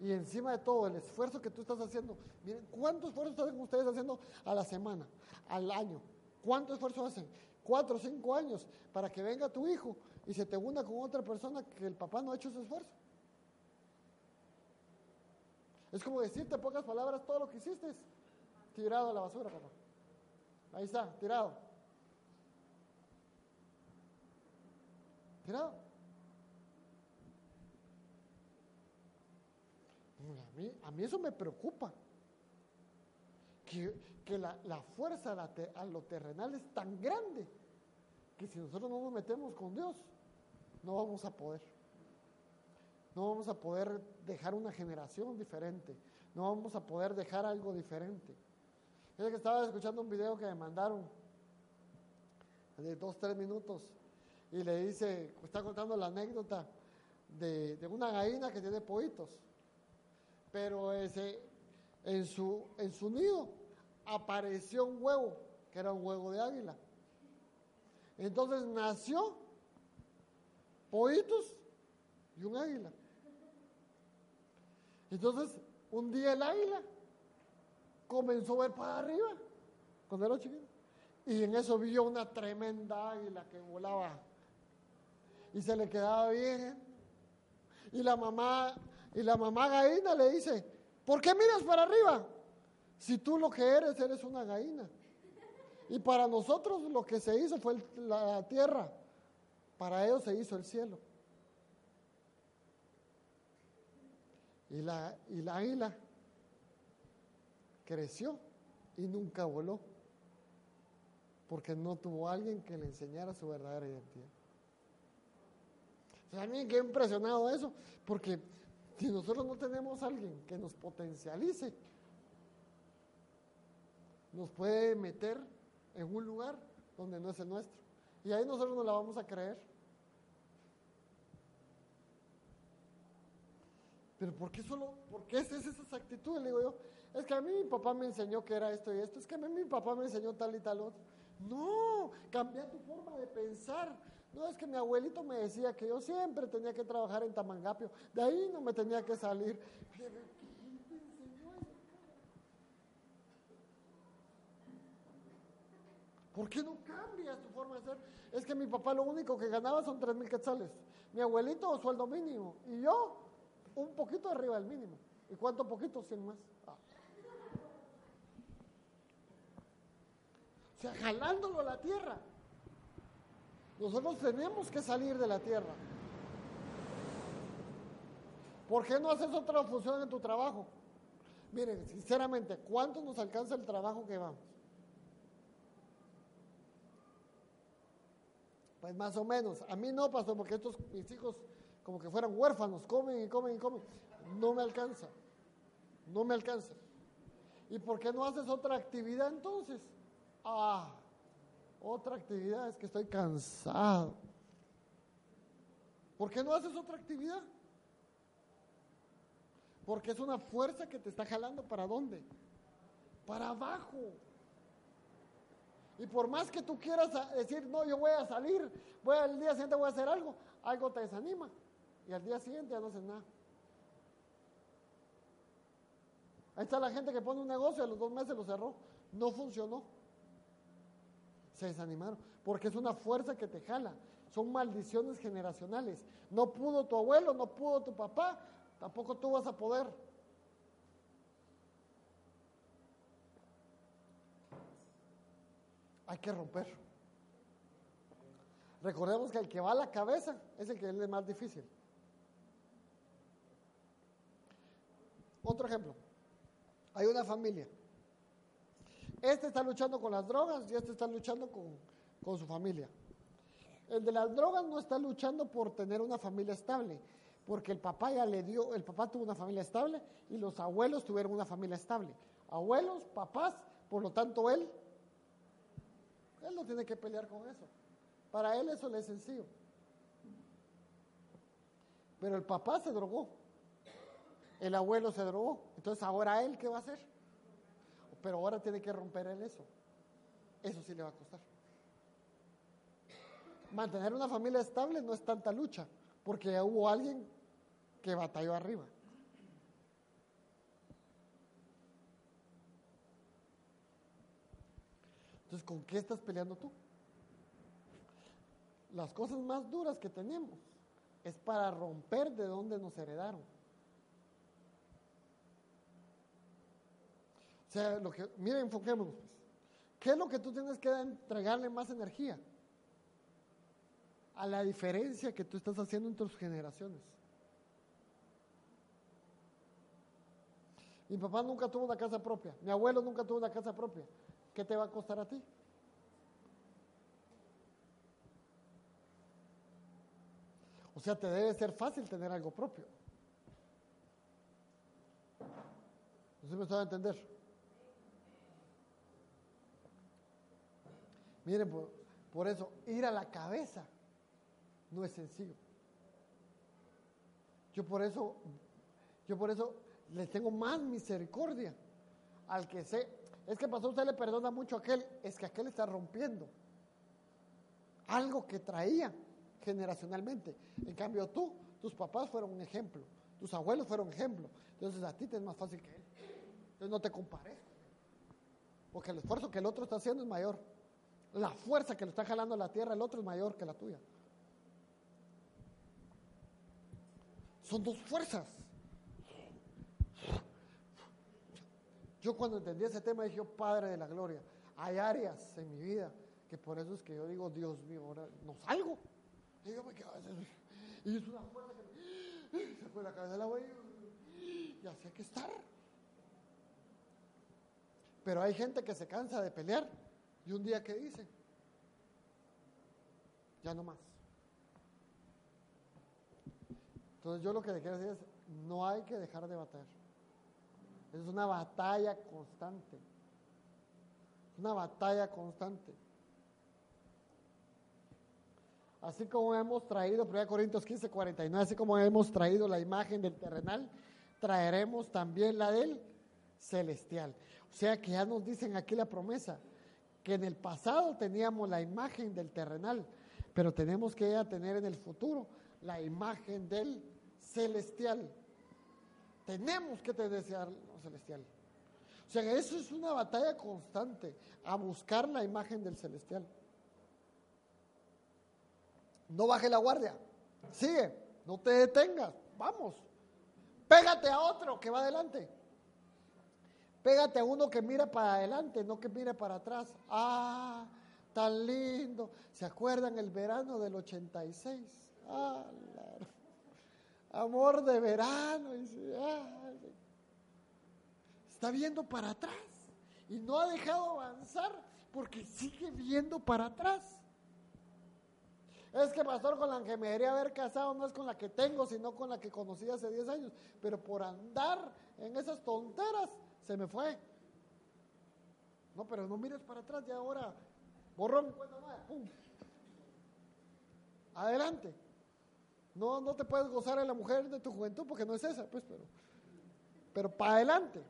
Y encima de todo, el esfuerzo que tú estás haciendo, miren, ¿cuánto esfuerzo están ustedes haciendo a la semana, al año? ¿Cuánto esfuerzo hacen? Cuatro o cinco años para que venga tu hijo y se te una con otra persona que el papá no ha hecho ese esfuerzo. Es como decirte en pocas palabras todo lo que hiciste, tirado a la basura, papá. Ahí está, tirado. Tirado. A mí, a mí eso me preocupa. Que, que la, la, fuerza a, a lo terrenal es tan grande que si nosotros no nos metemos con Dios, no vamos a poder. No vamos a poder dejar una generación diferente. No vamos a poder dejar algo diferente. Es que estaba escuchando un video que me mandaron de dos, tres minutos y le dice, está contando la anécdota de, de una gallina que tiene pollitos. Pero ese, en, su, en su nido apareció un huevo, que era un huevo de águila. Entonces nació pollitos y un águila. Entonces, un día el águila comenzó a ver para arriba cuando era chiquito. Y en eso vio una tremenda águila que volaba y se le quedaba bien. Y la mamá, y la mamá gallina le dice, ¿por qué miras para arriba? Si tú lo que eres, eres una gallina. Y para nosotros lo que se hizo fue la tierra. Para ellos se hizo el cielo. Y la, y la águila creció y nunca voló. porque no tuvo alguien que le enseñara su verdadera identidad. O sea, a mí me impresionado eso, porque si nosotros no tenemos alguien que nos potencialice, nos puede meter en un lugar donde no es el nuestro. Y ahí nosotros no la vamos a creer. Pero ¿por qué solo, por qué es esas actitudes? Le digo yo, es que a mí mi papá me enseñó que era esto y esto, es que a mí mi papá me enseñó tal y tal otro. No, cambia tu forma de pensar. No, es que mi abuelito me decía que yo siempre tenía que trabajar en Tamangapio, de ahí no me tenía que salir. ¿Por qué no cambias tu forma de ser? Es que mi papá lo único que ganaba son tres mil quetzales. Mi abuelito sueldo mínimo. Y yo un poquito arriba del mínimo. ¿Y cuánto poquito? 100 más. Ah. O sea, jalándolo a la tierra. Nosotros tenemos que salir de la tierra. ¿Por qué no haces otra función en tu trabajo? Miren, sinceramente, ¿cuánto nos alcanza el trabajo que vamos? Pues más o menos. A mí no, pasó porque estos mis hijos como que fueran huérfanos, comen y comen y comen. No me alcanza. No me alcanza. ¿Y por qué no haces otra actividad entonces? Ah, otra actividad es que estoy cansado. ¿Por qué no haces otra actividad? Porque es una fuerza que te está jalando para dónde? Para abajo. Y por más que tú quieras decir, no, yo voy a salir, voy al día siguiente voy a hacer algo, algo te desanima. Y al día siguiente ya no haces nada. Ahí está la gente que pone un negocio, a los dos meses lo cerró. No funcionó. Se desanimaron. Porque es una fuerza que te jala. Son maldiciones generacionales. No pudo tu abuelo, no pudo tu papá, tampoco tú vas a poder. hay que romper. Recordemos que el que va a la cabeza es el que es más difícil. Otro ejemplo. Hay una familia. Este está luchando con las drogas y este está luchando con, con su familia. El de las drogas no está luchando por tener una familia estable, porque el papá ya le dio, el papá tuvo una familia estable y los abuelos tuvieron una familia estable. Abuelos, papás, por lo tanto él él no tiene que pelear con eso. Para él eso le es sencillo. Pero el papá se drogó. El abuelo se drogó. Entonces ahora él qué va a hacer? Pero ahora tiene que romper él eso. Eso sí le va a costar. Mantener una familia estable no es tanta lucha, porque hubo alguien que batalló arriba. Entonces, ¿con qué estás peleando tú? Las cosas más duras que tenemos es para romper de donde nos heredaron. O sea, lo que, miren, enfoquémonos. Pues. ¿Qué es lo que tú tienes que entregarle más energía? A la diferencia que tú estás haciendo en tus generaciones. Mi papá nunca tuvo una casa propia, mi abuelo nunca tuvo una casa propia. ¿qué te va a costar a ti? O sea, te debe ser fácil tener algo propio. No se me está a entender. Miren, por, por eso, ir a la cabeza no es sencillo. Yo por eso, yo por eso les tengo más misericordia al que sé, es que pasó, usted le perdona mucho a aquel, es que aquel está rompiendo algo que traía generacionalmente. En cambio tú, tus papás fueron un ejemplo, tus abuelos fueron un ejemplo. Entonces a ti te es más fácil que él. Entonces no te compares. Porque el esfuerzo que el otro está haciendo es mayor. La fuerza que le está jalando a la tierra el otro es mayor que la tuya. Son dos fuerzas. Yo cuando entendí ese tema dije, oh, Padre de la Gloria, hay áreas en mi vida que por eso es que yo digo, Dios mío, ahora no salgo. Y yo me quedo Y es una fuerza que se fue la cabeza del agua y así hay que estar. Pero hay gente que se cansa de pelear y un día que dice, Ya no más. Entonces yo lo que le quiero decir es, no hay que dejar de batallar. Es una batalla constante. Es una batalla constante. Así como hemos traído, 1 Corintios 15, 49, así como hemos traído la imagen del terrenal, traeremos también la del celestial. O sea que ya nos dicen aquí la promesa, que en el pasado teníamos la imagen del terrenal, pero tenemos que tener en el futuro la imagen del celestial. Tenemos que desear lo celestial. O sea, eso es una batalla constante, a buscar la imagen del celestial. No baje la guardia, sigue, no te detengas, vamos. Pégate a otro que va adelante. Pégate a uno que mira para adelante, no que mire para atrás. Ah, tan lindo. ¿Se acuerdan el verano del 86? Ah, amor de verano. Está viendo para atrás y no ha dejado avanzar porque sigue viendo para atrás. Es que, pastor, con la que me debería haber casado no es con la que tengo, sino con la que conocí hace 10 años. Pero por andar en esas tonteras, se me fue. No, pero no mires para atrás, ya ahora, borrón, pum. Adelante. No, no te puedes gozar a la mujer de tu juventud porque no es esa, pues, pero, pero para adelante,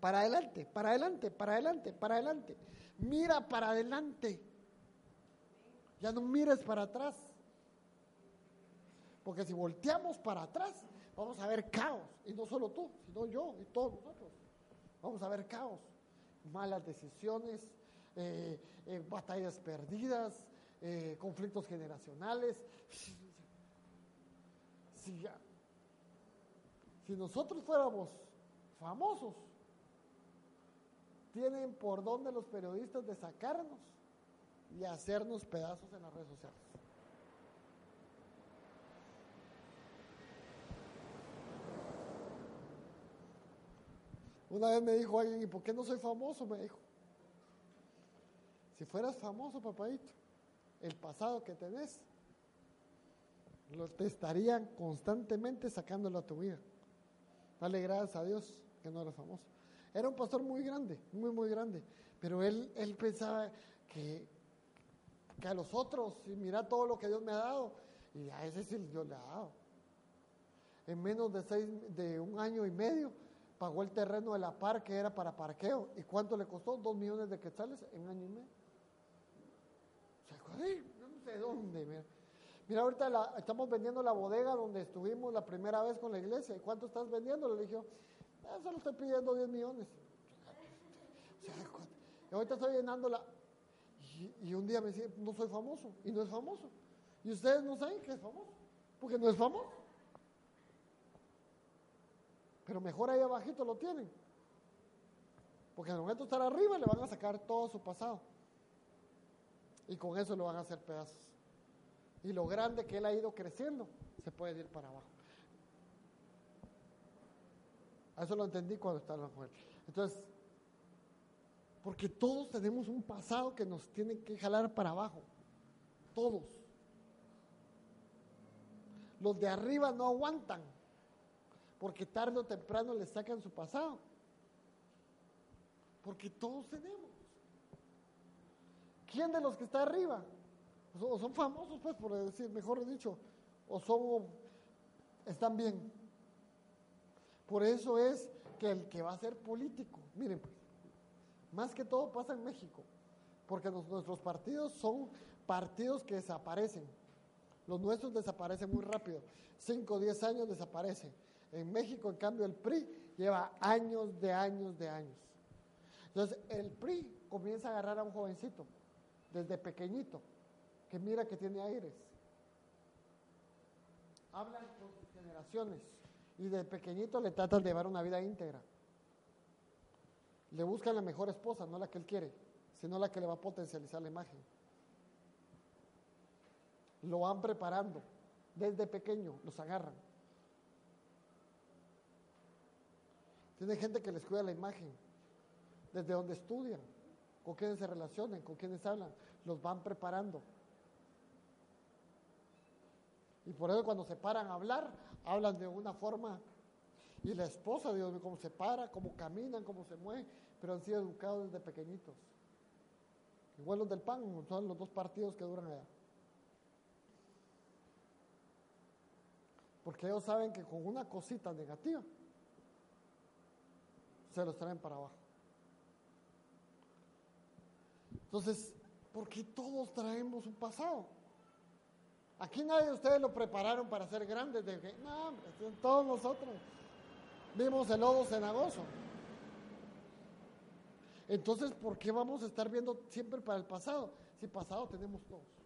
para adelante, para adelante, para adelante, para adelante. Mira para adelante. Ya no mires para atrás. Porque si volteamos para atrás, vamos a ver caos. Y no solo tú, sino yo y todos nosotros. Vamos a ver caos. Malas decisiones, eh, eh, batallas perdidas, eh, conflictos generacionales. Si, si nosotros fuéramos famosos, tienen por dónde los periodistas de sacarnos y hacernos pedazos en las redes sociales. Una vez me dijo alguien, ¿y por qué no soy famoso? Me dijo. Si fueras famoso, papadito, el pasado que tenés, lo te estarían constantemente sacándolo a tu vida. Dale gracias a Dios que no eres famoso. Era un pastor muy grande, muy, muy grande. Pero él, él pensaba que, que a los otros, y mira todo lo que Dios me ha dado, y a ese sí Dios le ha dado. En menos de, seis, de un año y medio, pagó el terreno de la par que era para parqueo. ¿Y cuánto le costó? Dos millones de quetzales en año y medio. No sé dónde. Mira, mira ahorita estamos vendiendo la bodega donde estuvimos la primera vez con la iglesia. ¿Y cuánto estás vendiendo? Le dije, ah, solo estoy pidiendo 10 millones. Y ahorita estoy llenándola. Y, y un día me dice, no soy famoso. Y no es famoso. Y ustedes no saben que es famoso. Porque no es famoso. Pero mejor ahí abajito lo tienen. Porque al momento de estar arriba le van a sacar todo su pasado. Y con eso lo van a hacer pedazos. Y lo grande que él ha ido creciendo, se puede ir para abajo. Eso lo entendí cuando estaba en la mujer. Entonces, porque todos tenemos un pasado que nos tiene que jalar para abajo. Todos. Los de arriba no aguantan porque tarde o temprano le sacan su pasado. Porque todos tenemos. ¿Quién de los que está arriba? O son famosos, pues, por decir, mejor dicho, o son, están bien. Por eso es que el que va a ser político, miren, pues, más que todo pasa en México, porque nuestros partidos son partidos que desaparecen. Los nuestros desaparecen muy rápido. Cinco o diez años desaparecen. En México, en cambio, el PRI lleva años de años de años. Entonces, el PRI comienza a agarrar a un jovencito, desde pequeñito, que mira que tiene aires. Hablan con generaciones y de pequeñito le tratan de llevar una vida íntegra. Le buscan la mejor esposa, no la que él quiere, sino la que le va a potencializar la imagen. Lo van preparando desde pequeño, los agarran. Tiene gente que les cuida la imagen, desde donde estudian, con quienes se relacionan, con quienes hablan, los van preparando. Y por eso cuando se paran a hablar, hablan de una forma. Y la esposa, Dios mío, cómo se para, cómo caminan, cómo se mueven, pero han sido educados desde pequeñitos. Igual los del PAN, son los dos partidos que duran allá. Porque ellos saben que con una cosita negativa se los traen para abajo. Entonces, ¿por qué todos traemos un pasado? Aquí nadie de ustedes lo prepararon para ser grandes. De que, no, hombre, todos nosotros vimos el lodo cenagoso. Entonces, ¿por qué vamos a estar viendo siempre para el pasado? Si pasado tenemos todos.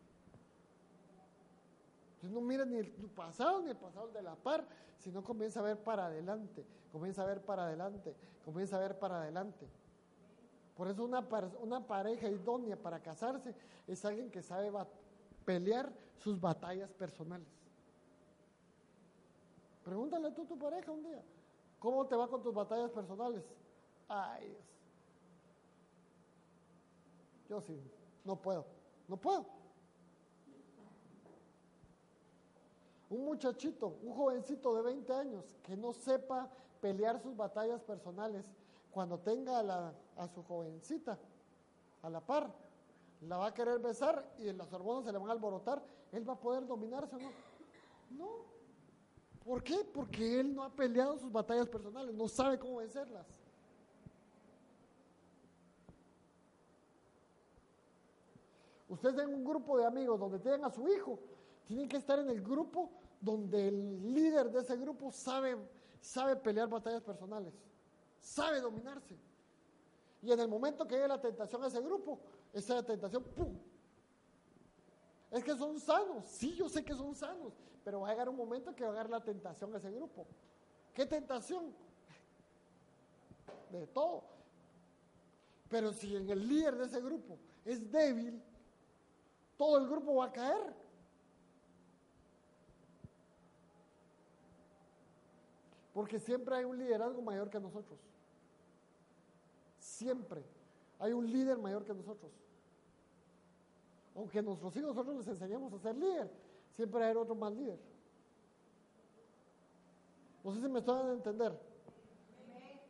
No miren ni el pasado ni el pasado de la par, sino comienza a ver para adelante, comienza a ver para adelante, comienza a ver para adelante. Por eso una, una pareja idónea para casarse es alguien que sabe pelear sus batallas personales. Pregúntale tú a tu pareja un día, ¿cómo te va con tus batallas personales? Ay, Dios. Yo sí, no puedo, no puedo. Un muchachito, un jovencito de 20 años que no sepa pelear sus batallas personales, cuando tenga a, la, a su jovencita a la par, la va a querer besar y las hormonas se le van a alborotar, él va a poder dominarse no. No. ¿Por qué? Porque él no ha peleado sus batallas personales, no sabe cómo vencerlas. Ustedes tienen un grupo de amigos donde tienen a su hijo, tienen que estar en el grupo donde el líder de ese grupo sabe, sabe pelear batallas personales, sabe dominarse. Y en el momento que llegue la tentación a ese grupo, esa tentación, ¡pum! Es que son sanos, sí, yo sé que son sanos, pero va a llegar un momento que va a llegar la tentación a ese grupo. ¿Qué tentación? De todo. Pero si en el líder de ese grupo es débil, todo el grupo va a caer. Porque siempre hay un liderazgo mayor que nosotros. Siempre hay un líder mayor que nosotros. Aunque nuestros hijos nosotros les enseñamos a ser líder, siempre hay otro más líder. No sé si me están a entender.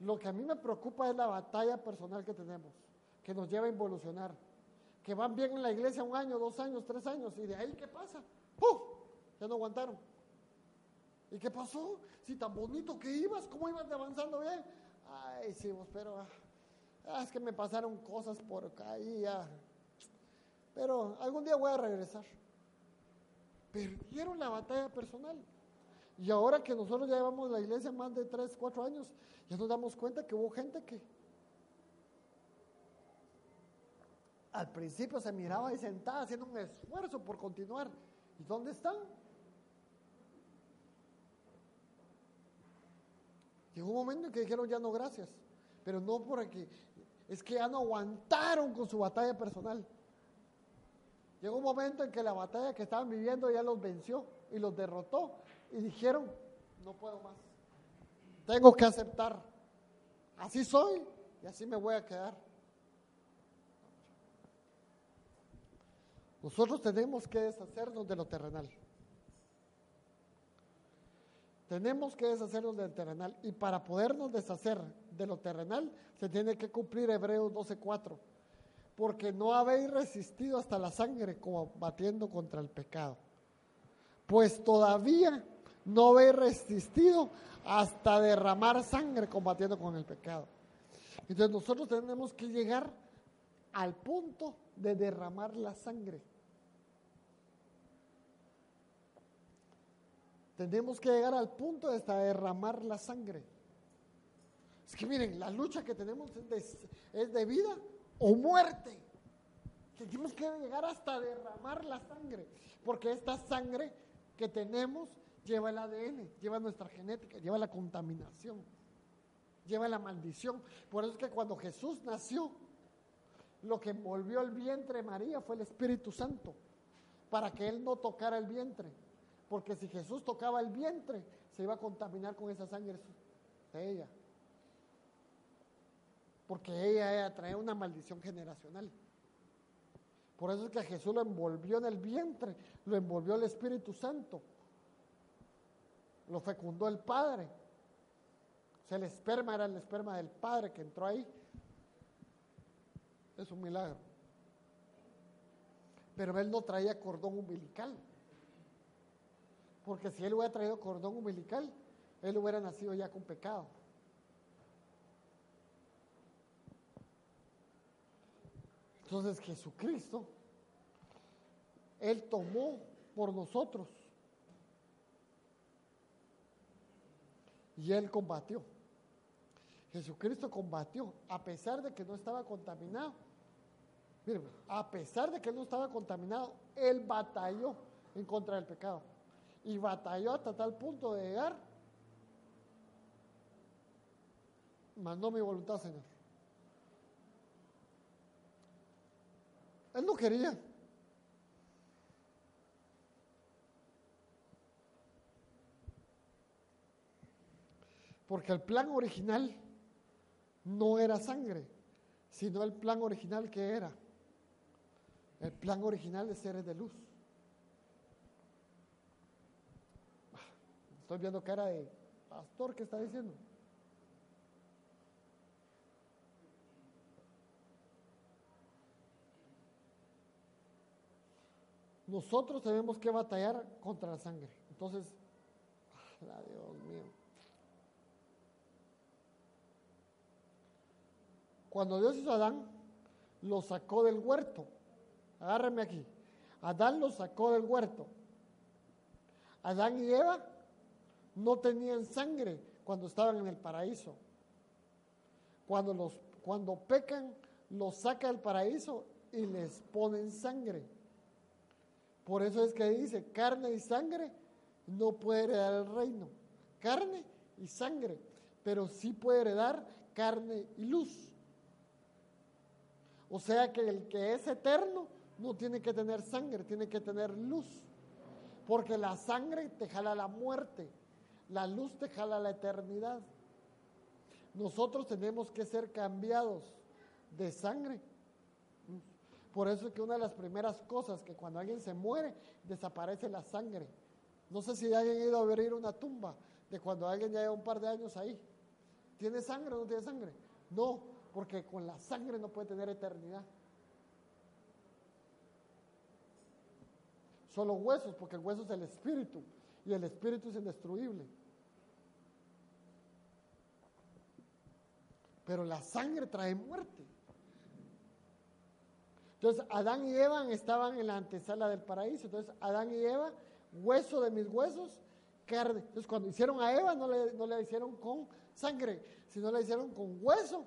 Lo que a mí me preocupa es la batalla personal que tenemos, que nos lleva a involucionar. Que van bien en la iglesia un año, dos años, tres años, y de ahí, ¿qué pasa? ¡Puf! Ya no aguantaron. ¿Y qué pasó? Si tan bonito que ibas, ¿cómo ibas avanzando bien? Ay, sí, vos, pero ah, es que me pasaron cosas por acá. Pero algún día voy a regresar. Perdieron la batalla personal. Y ahora que nosotros ya llevamos la iglesia más de 3, 4 años, ya nos damos cuenta que hubo gente que al principio se miraba ahí sentada haciendo un esfuerzo por continuar. ¿Y dónde están? Llegó un momento en que dijeron ya no gracias, pero no porque es que ya no aguantaron con su batalla personal. Llegó un momento en que la batalla que estaban viviendo ya los venció y los derrotó y dijeron, no puedo más. Tengo que aceptar. Así soy y así me voy a quedar. Nosotros tenemos que deshacernos de lo terrenal. Tenemos que deshacernos del terrenal. Y para podernos deshacer de lo terrenal, se tiene que cumplir Hebreos 12:4. Porque no habéis resistido hasta la sangre combatiendo contra el pecado. Pues todavía no habéis resistido hasta derramar sangre combatiendo con el pecado. Entonces nosotros tenemos que llegar al punto de derramar la sangre. Tenemos que llegar al punto de hasta derramar la sangre. Es que miren, la lucha que tenemos es de, vida o muerte. Tenemos que llegar hasta derramar la sangre, porque esta sangre que tenemos lleva el ADN, lleva nuestra genética, lleva la contaminación, lleva la maldición. Por eso es que cuando Jesús nació, lo que envolvió el vientre de María fue el Espíritu Santo, para que Él no tocara el vientre. Porque si Jesús tocaba el vientre, se iba a contaminar con esa sangre de ella. Porque ella, traía una maldición generacional. Por eso es que Jesús lo envolvió en el vientre, lo envolvió el Espíritu Santo. lo fecundó el Padre. O sea, el esperma era el esperma del Padre que entró ahí. Es un milagro. Pero él no traía cordón umbilical. Porque si él hubiera traído cordón umbilical, él hubiera nacido ya con pecado. Entonces Jesucristo, Él tomó por nosotros y Él combatió. Jesucristo combatió, a pesar de que no estaba contaminado. Miren, a pesar de que no estaba contaminado, Él batalló en contra del pecado. Y batalló hasta tal punto de llegar. Mandó mi voluntad, Señor. Él no quería. Porque el plan original no era sangre, sino el plan original que era. El plan original de seres de luz. Estoy viendo cara de pastor que está diciendo. Nosotros tenemos que batallar contra la sangre. Entonces, ah, Dios mío. Cuando Dios hizo a Adán, lo sacó del huerto. Agárrame aquí. Adán lo sacó del huerto. Adán y Eva no tenían sangre cuando estaban en el paraíso. Cuando, los, cuando pecan, los saca del paraíso y les ponen sangre. Por eso es que dice, carne y sangre no puede heredar el reino. Carne y sangre, pero sí puede heredar carne y luz. O sea que el que es eterno no tiene que tener sangre, tiene que tener luz. Porque la sangre te jala la muerte, la luz te jala la eternidad. Nosotros tenemos que ser cambiados de sangre. Por eso es que una de las primeras cosas que cuando alguien se muere, desaparece la sangre. No sé si alguien ha ido a abrir una tumba de cuando alguien ya lleva un par de años ahí. ¿Tiene sangre o no tiene sangre? No, porque con la sangre no puede tener eternidad. Solo huesos, porque el hueso es el espíritu y el espíritu es indestruible. Pero la sangre trae muerte. Entonces Adán y Eva estaban en la antesala del paraíso. Entonces Adán y Eva, hueso de mis huesos, carne. Entonces cuando hicieron a Eva no le, no le hicieron con sangre, sino le hicieron con hueso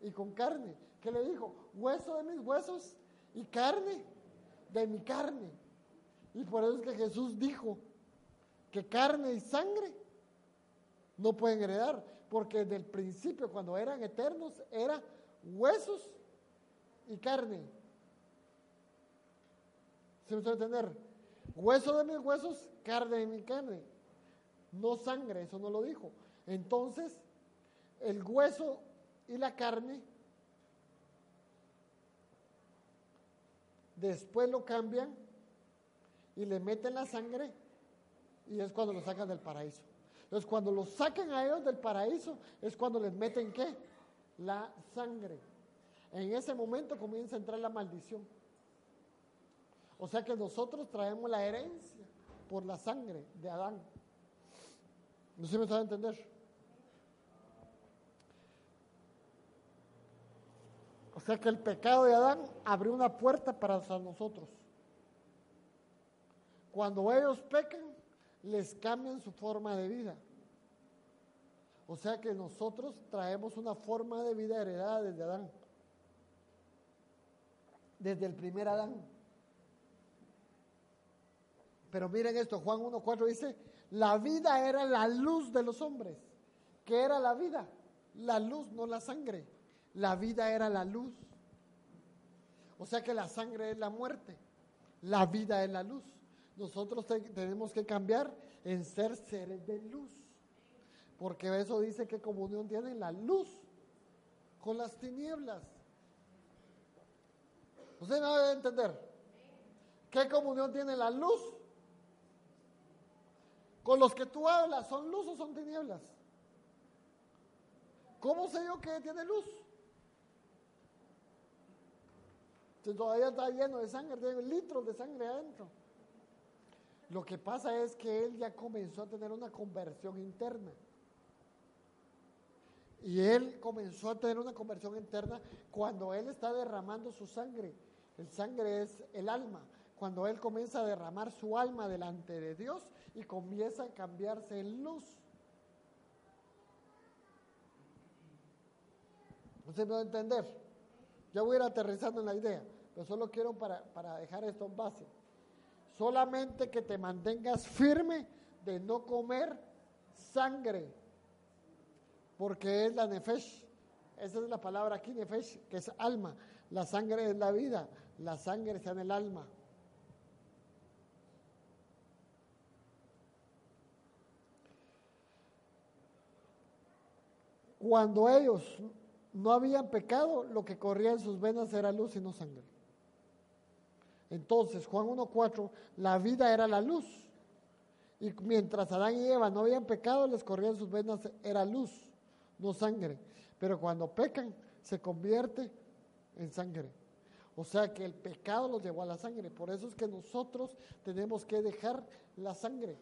y con carne. ¿Qué le dijo? Hueso de mis huesos y carne de mi carne. Y por eso es que Jesús dijo que carne y sangre no pueden heredar, porque desde el principio, cuando eran eternos, era huesos y carne. ¿Se me suele entender? Hueso de mis huesos, carne de mi carne. No sangre, eso no lo dijo. Entonces, el hueso y la carne, después lo cambian y le meten la sangre y es cuando lo sacan del paraíso. Entonces, cuando lo sacan a ellos del paraíso, es cuando les meten qué? La sangre. En ese momento comienza a entrar la maldición. O sea que nosotros traemos la herencia por la sangre de Adán. No sé si me sabe entender. O sea que el pecado de Adán abrió una puerta para nosotros. Cuando ellos pecan, les cambian su forma de vida. O sea que nosotros traemos una forma de vida heredada desde Adán. Desde el primer Adán. Pero miren esto, Juan 1.4 dice, la vida era la luz de los hombres. ¿Qué era la vida? La luz, no la sangre. La vida era la luz. O sea que la sangre es la muerte. La vida es la luz. Nosotros tenemos que cambiar en ser seres de luz. Porque eso dice que comunión tiene la luz con las tinieblas. Usted no debe entender. ¿Qué comunión tiene la luz con los que tú hablas, ¿son luz o son tinieblas? ¿Cómo sé yo que tiene luz? Si todavía está lleno de sangre, tiene litros de sangre adentro. Lo que pasa es que él ya comenzó a tener una conversión interna. Y él comenzó a tener una conversión interna cuando él está derramando su sangre. El sangre es el alma. Cuando él comienza a derramar su alma delante de Dios y comienza a cambiarse en luz. No se me va a entender. Ya voy a ir aterrizando en la idea, pero solo quiero para, para dejar esto en base. Solamente que te mantengas firme de no comer sangre porque es la nefesh. Esa es la palabra aquí, nefesh, que es alma. La sangre es la vida, la sangre está en el alma. Cuando ellos no habían pecado, lo que corría en sus venas era luz y no sangre. Entonces, Juan 1.4, la vida era la luz. Y mientras Adán y Eva no habían pecado, les corría en sus venas era luz no sangre. Pero cuando pecan, se convierte en sangre. O sea que el pecado los llevó a la sangre. Por eso es que nosotros tenemos que dejar la sangre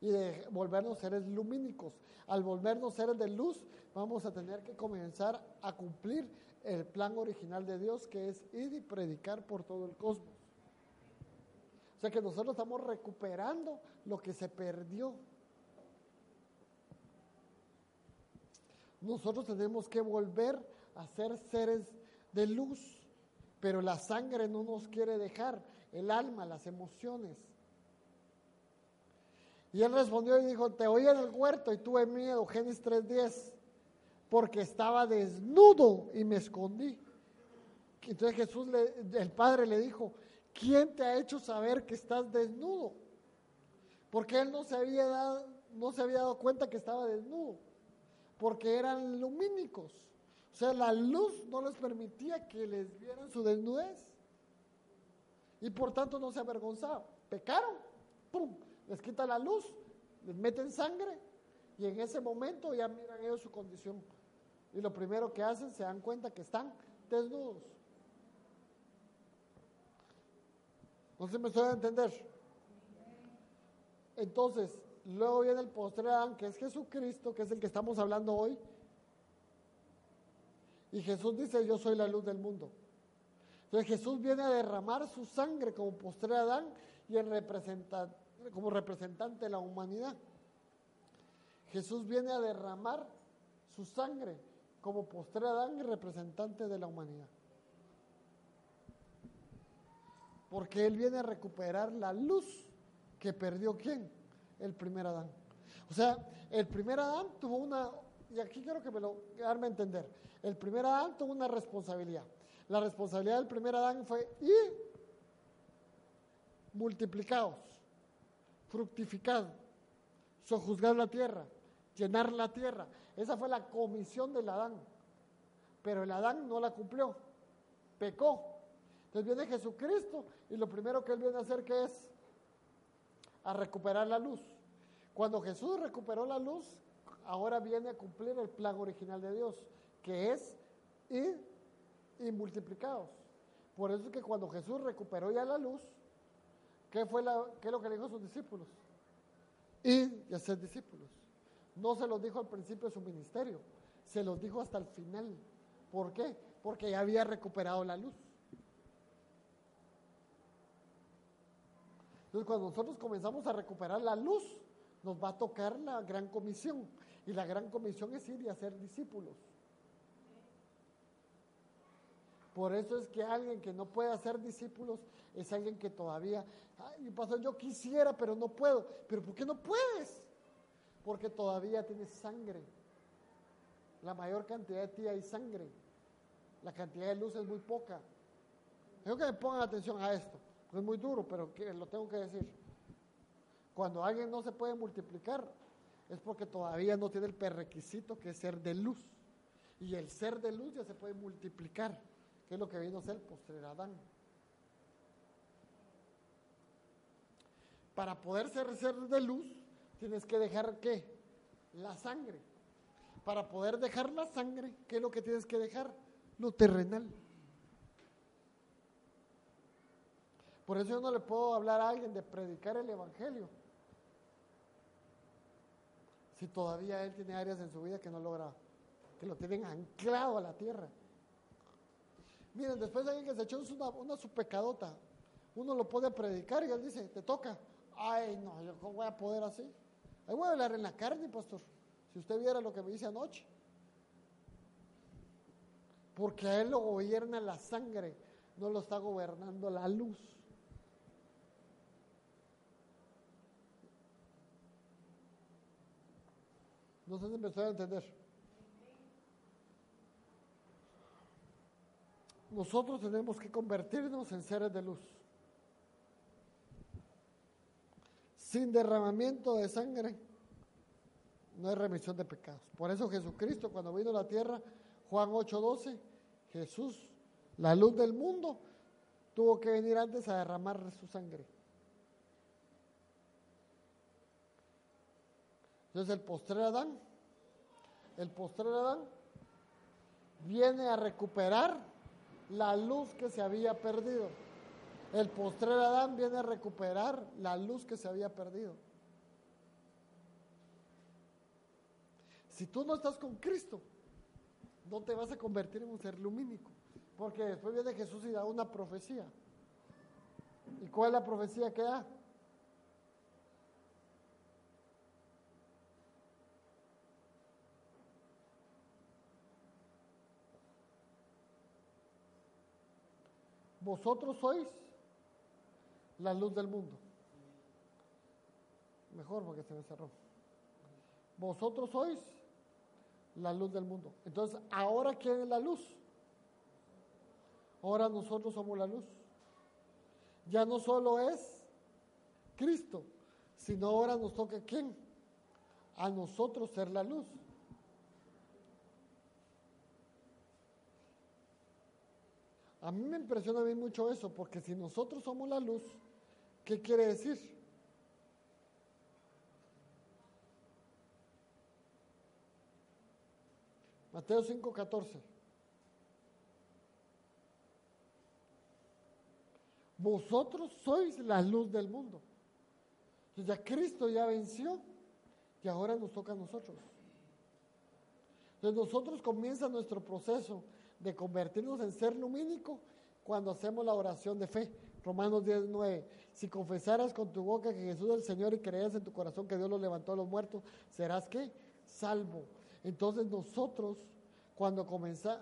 y de volvernos seres lumínicos. Al volvernos seres de luz, vamos a tener que comenzar a cumplir el plan original de Dios, que es ir y predicar por todo el cosmos. Sea que nosotros estamos recuperando lo que se perdió Nosotros tenemos que volver a ser seres de luz, pero la sangre no nos quiere dejar, el alma, las emociones. Y él respondió y dijo, te oí en el huerto y tuve miedo, Génesis 3.10, porque estaba desnudo y me escondí. Entonces Jesús, el Padre le dijo, ¿quién te ha hecho saber que estás desnudo? Porque él no se había dado, no se había dado cuenta que estaba desnudo porque eran lumínicos. O sea, la luz no les permitía que les vieran su desnudez. Y por tanto no se avergonzaban. Pecaron, ¡pum! Les quita la luz, les meten sangre y en ese momento ya miran ellos su condición. Y lo primero que hacen, se dan cuenta que están desnudos. No se me suele entender. Entonces, Luego viene el postre Adán, que es Jesucristo, que es el que estamos hablando hoy. Y Jesús dice, yo soy la luz del mundo. Entonces Jesús viene a derramar su sangre como postre Adán y como representante de la humanidad. Jesús viene a derramar su sangre como postre Adán y representante de la humanidad. Porque Él viene a recuperar la luz que perdió quién? el primer Adán. O sea, el primer Adán tuvo una, y aquí quiero que me lo darme a entender, el primer Adán tuvo una responsabilidad. La responsabilidad del primer Adán fue ir multiplicados, fructificados, sojuzgar la tierra, llenar la tierra. Esa fue la comisión del Adán. Pero el Adán no la cumplió, pecó. Entonces viene Jesucristo y lo primero que él viene a hacer que es a recuperar la luz. Cuando Jesús recuperó la luz, ahora viene a cumplir el plan original de Dios, que es ir y multiplicados. Por eso es que cuando Jesús recuperó ya la luz, ¿qué, fue la, qué es lo que le dijo a sus discípulos? Ir y hacer discípulos. No se los dijo al principio de su ministerio, se los dijo hasta el final. ¿Por qué? Porque ya había recuperado la luz. Entonces, cuando nosotros comenzamos a recuperar la luz, nos va a tocar la gran comisión. Y la gran comisión es ir y hacer discípulos. Por eso es que alguien que no puede hacer discípulos es alguien que todavía, ay, pastor, yo quisiera, pero no puedo. ¿Pero por qué no puedes? Porque todavía tienes sangre. La mayor cantidad de ti hay sangre. La cantidad de luz es muy poca. Tengo que me pongan atención a esto. Es muy duro, pero que, lo tengo que decir. Cuando alguien no se puede multiplicar, es porque todavía no tiene el prerequisito que es ser de luz. Y el ser de luz ya se puede multiplicar, que es lo que vino a ser postrer Adán. Para poder ser ser de luz, tienes que dejar qué? La sangre. Para poder dejar la sangre, ¿qué es lo que tienes que dejar? Lo terrenal. Por eso yo no le puedo hablar a alguien de predicar el Evangelio. Si todavía él tiene áreas en su vida que no logra, que lo tienen anclado a la tierra. Miren, después de alguien que se echó una, una su pecadota, uno lo puede predicar y él dice, te toca. Ay, no, yo voy a poder así. Ahí voy a hablar en la carne, pastor. Si usted viera lo que me dice anoche. Porque a él lo gobierna la sangre, no lo está gobernando la luz. No sé si me estoy a entender. Nosotros tenemos que convertirnos en seres de luz. Sin derramamiento de sangre no hay remisión de pecados. Por eso Jesucristo cuando vino a la tierra, Juan 8:12, Jesús, la luz del mundo, tuvo que venir antes a derramar su sangre. Entonces el postrer Adán, el postrer Adán viene a recuperar la luz que se había perdido. El postrer Adán viene a recuperar la luz que se había perdido. Si tú no estás con Cristo, no te vas a convertir en un ser lumínico. Porque después viene Jesús y da una profecía. ¿Y cuál es la profecía que da? Vosotros sois la luz del mundo. Mejor porque se me cerró. Vosotros sois la luz del mundo. Entonces, ¿ahora quién es la luz? Ahora nosotros somos la luz. Ya no solo es Cristo, sino ahora nos toca quién? A nosotros ser la luz. A mí me impresiona a mí mucho eso, porque si nosotros somos la luz, ¿qué quiere decir? Mateo 5:14. Vosotros sois la luz del mundo. Entonces ya Cristo ya venció y ahora nos toca a nosotros. Entonces nosotros comienza nuestro proceso de convertirnos en ser lumínico cuando hacemos la oración de fe. Romanos 19. Si confesaras con tu boca que Jesús es el Señor y creas en tu corazón que Dios lo levantó a los muertos, serás que salvo. Entonces nosotros, cuando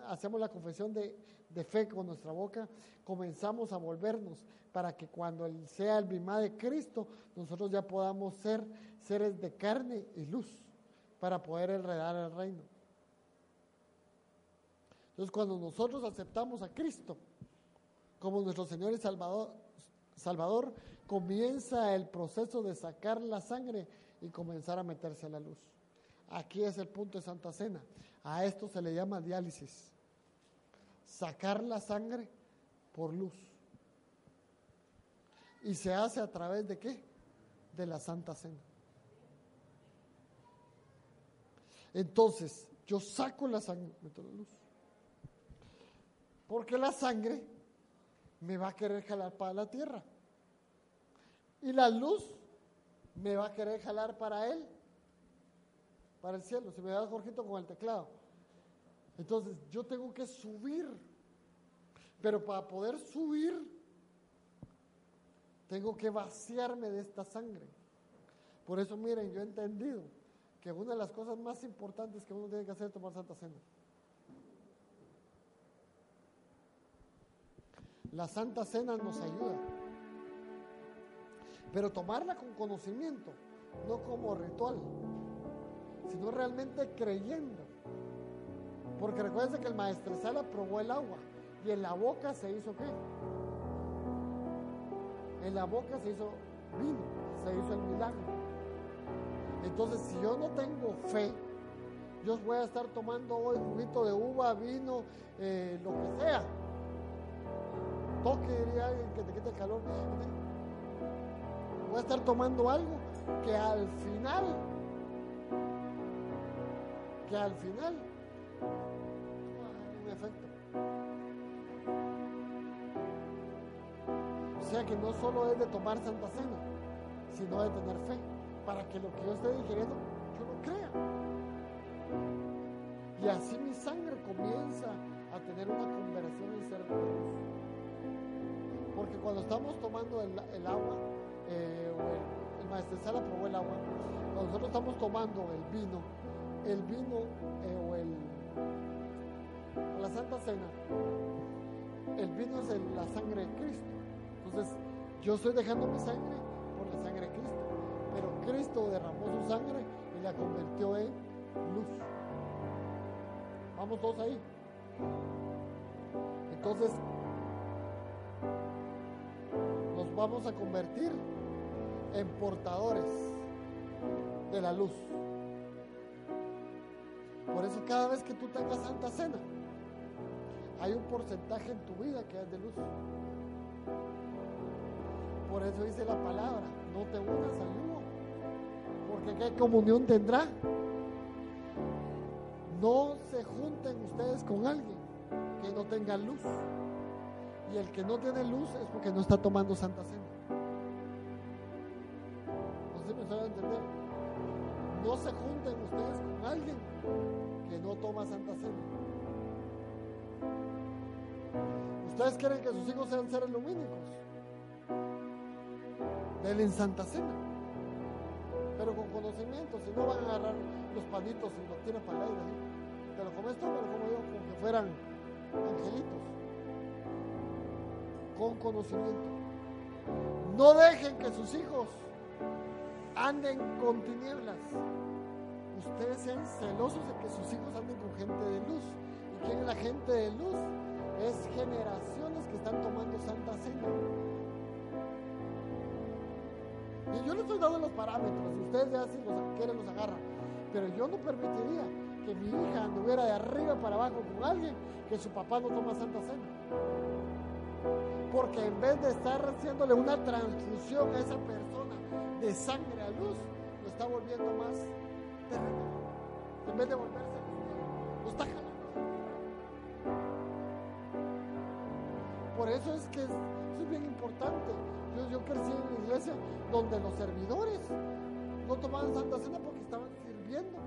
hacemos la confesión de, de, fe con nuestra boca, comenzamos a volvernos para que cuando sea el bimá de Cristo, nosotros ya podamos ser seres de carne y luz para poder enredar el reino. Entonces, cuando nosotros aceptamos a Cristo como nuestro Señor y Salvador, Salvador, comienza el proceso de sacar la sangre y comenzar a meterse a la luz. Aquí es el punto de Santa Cena. A esto se le llama diálisis. Sacar la sangre por luz. Y se hace a través de qué? De la Santa Cena. Entonces, yo saco la sangre, meto la luz. Porque la sangre me va a querer jalar para la tierra. Y la luz me va a querer jalar para él, para el cielo. Si me das Jorgito con el teclado. Entonces yo tengo que subir. Pero para poder subir, tengo que vaciarme de esta sangre. Por eso, miren, yo he entendido que una de las cosas más importantes que uno tiene que hacer es tomar Santa Cena. La Santa Cena nos ayuda. Pero tomarla con conocimiento, no como ritual, sino realmente creyendo. Porque recuerden que el maestresala probó el agua y en la boca se hizo qué? En la boca se hizo vino, se hizo el milagro. Entonces, si yo no tengo fe, yo voy a estar tomando hoy juguito de uva, vino, eh, lo que sea toque, diría alguien que te quite el calor. Voy a estar tomando algo que al final, que al final, un efecto. O sea que no solo es de tomar Santa Cena, sino de tener fe, para que lo que yo esté digiriendo, yo lo crea. Y así mi sangre comienza a tener una conversión en ser Porque cuando estamos tomando el, agua, eh, el, el maestresala probó el agua, cuando nosotros estamos tomando el vino, el vino eh, o el la Santa Cena, el vino es la sangre de Cristo. Entonces, yo estoy dejando mi sangre por la sangre de Cristo. Pero Cristo derramó su sangre y la convirtió en luz. Vamos todos ahí. Entonces, vamos a convertir en portadores de la luz. Por eso cada vez que tú tengas Santa Cena, hay un porcentaje en tu vida que es de luz. Por eso dice la palabra, no te unas al yugo, porque qué comunión tendrá. No se junten ustedes con alguien que no tenga luz. Y el que no tiene luz es porque no está tomando Santa Cena. No sé si me entender. No se junten ustedes con alguien que no toma Santa Cena. Ustedes quieren que sus hijos sean seres lumínicos denle en Santa Cena. Pero con conocimiento, si no van a agarrar los panitos y los tiran para el aire. Te lo comes tú, pero como yo, como que fueran angelitos. Con conocimiento. No dejen que sus hijos anden con tinieblas. Ustedes sean celosos de que sus hijos anden con gente de luz. ¿Y quién es la gente de luz? Es generaciones que están tomando Santa Cena. Y yo le estoy dando los parámetros, ustedes ya si los quieren los agarran. Pero yo no permitiría que mi hija anduviera de arriba para abajo con alguien que su papá no toma Santa Cena. Porque en vez de estar haciéndole una transfusión a esa persona de sangre a luz, lo está volviendo más terreno. En vez de volverse, lo está jalando. Por eso es que eso es bien importante. Yo, yo crecí en una iglesia donde los servidores no tomaban Santa Cena porque estaban sirviendo.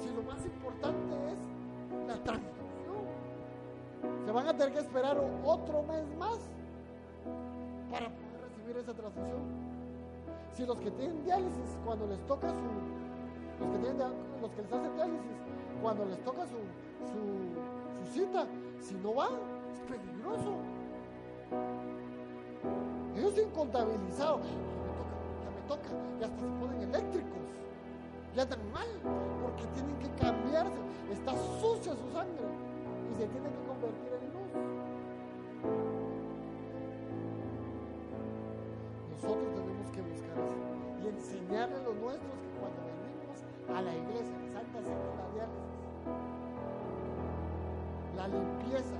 Si lo más importante es la transfusión, se van a tener que esperar otro mes más para poder recibir esa transfusión. Si los que tienen diálisis, cuando les toca su, los que, tienen, los que les hacen diálisis, cuando les toca su, su, su cita, si no van, es peligroso. Ellos sin contabilizado. Ya me toca, ya me toca. Y hasta se ponen eléctricos. Ya andan mal. Porque tienen que cambiarse. Está sucia su sangre. Y se tiene que convertir en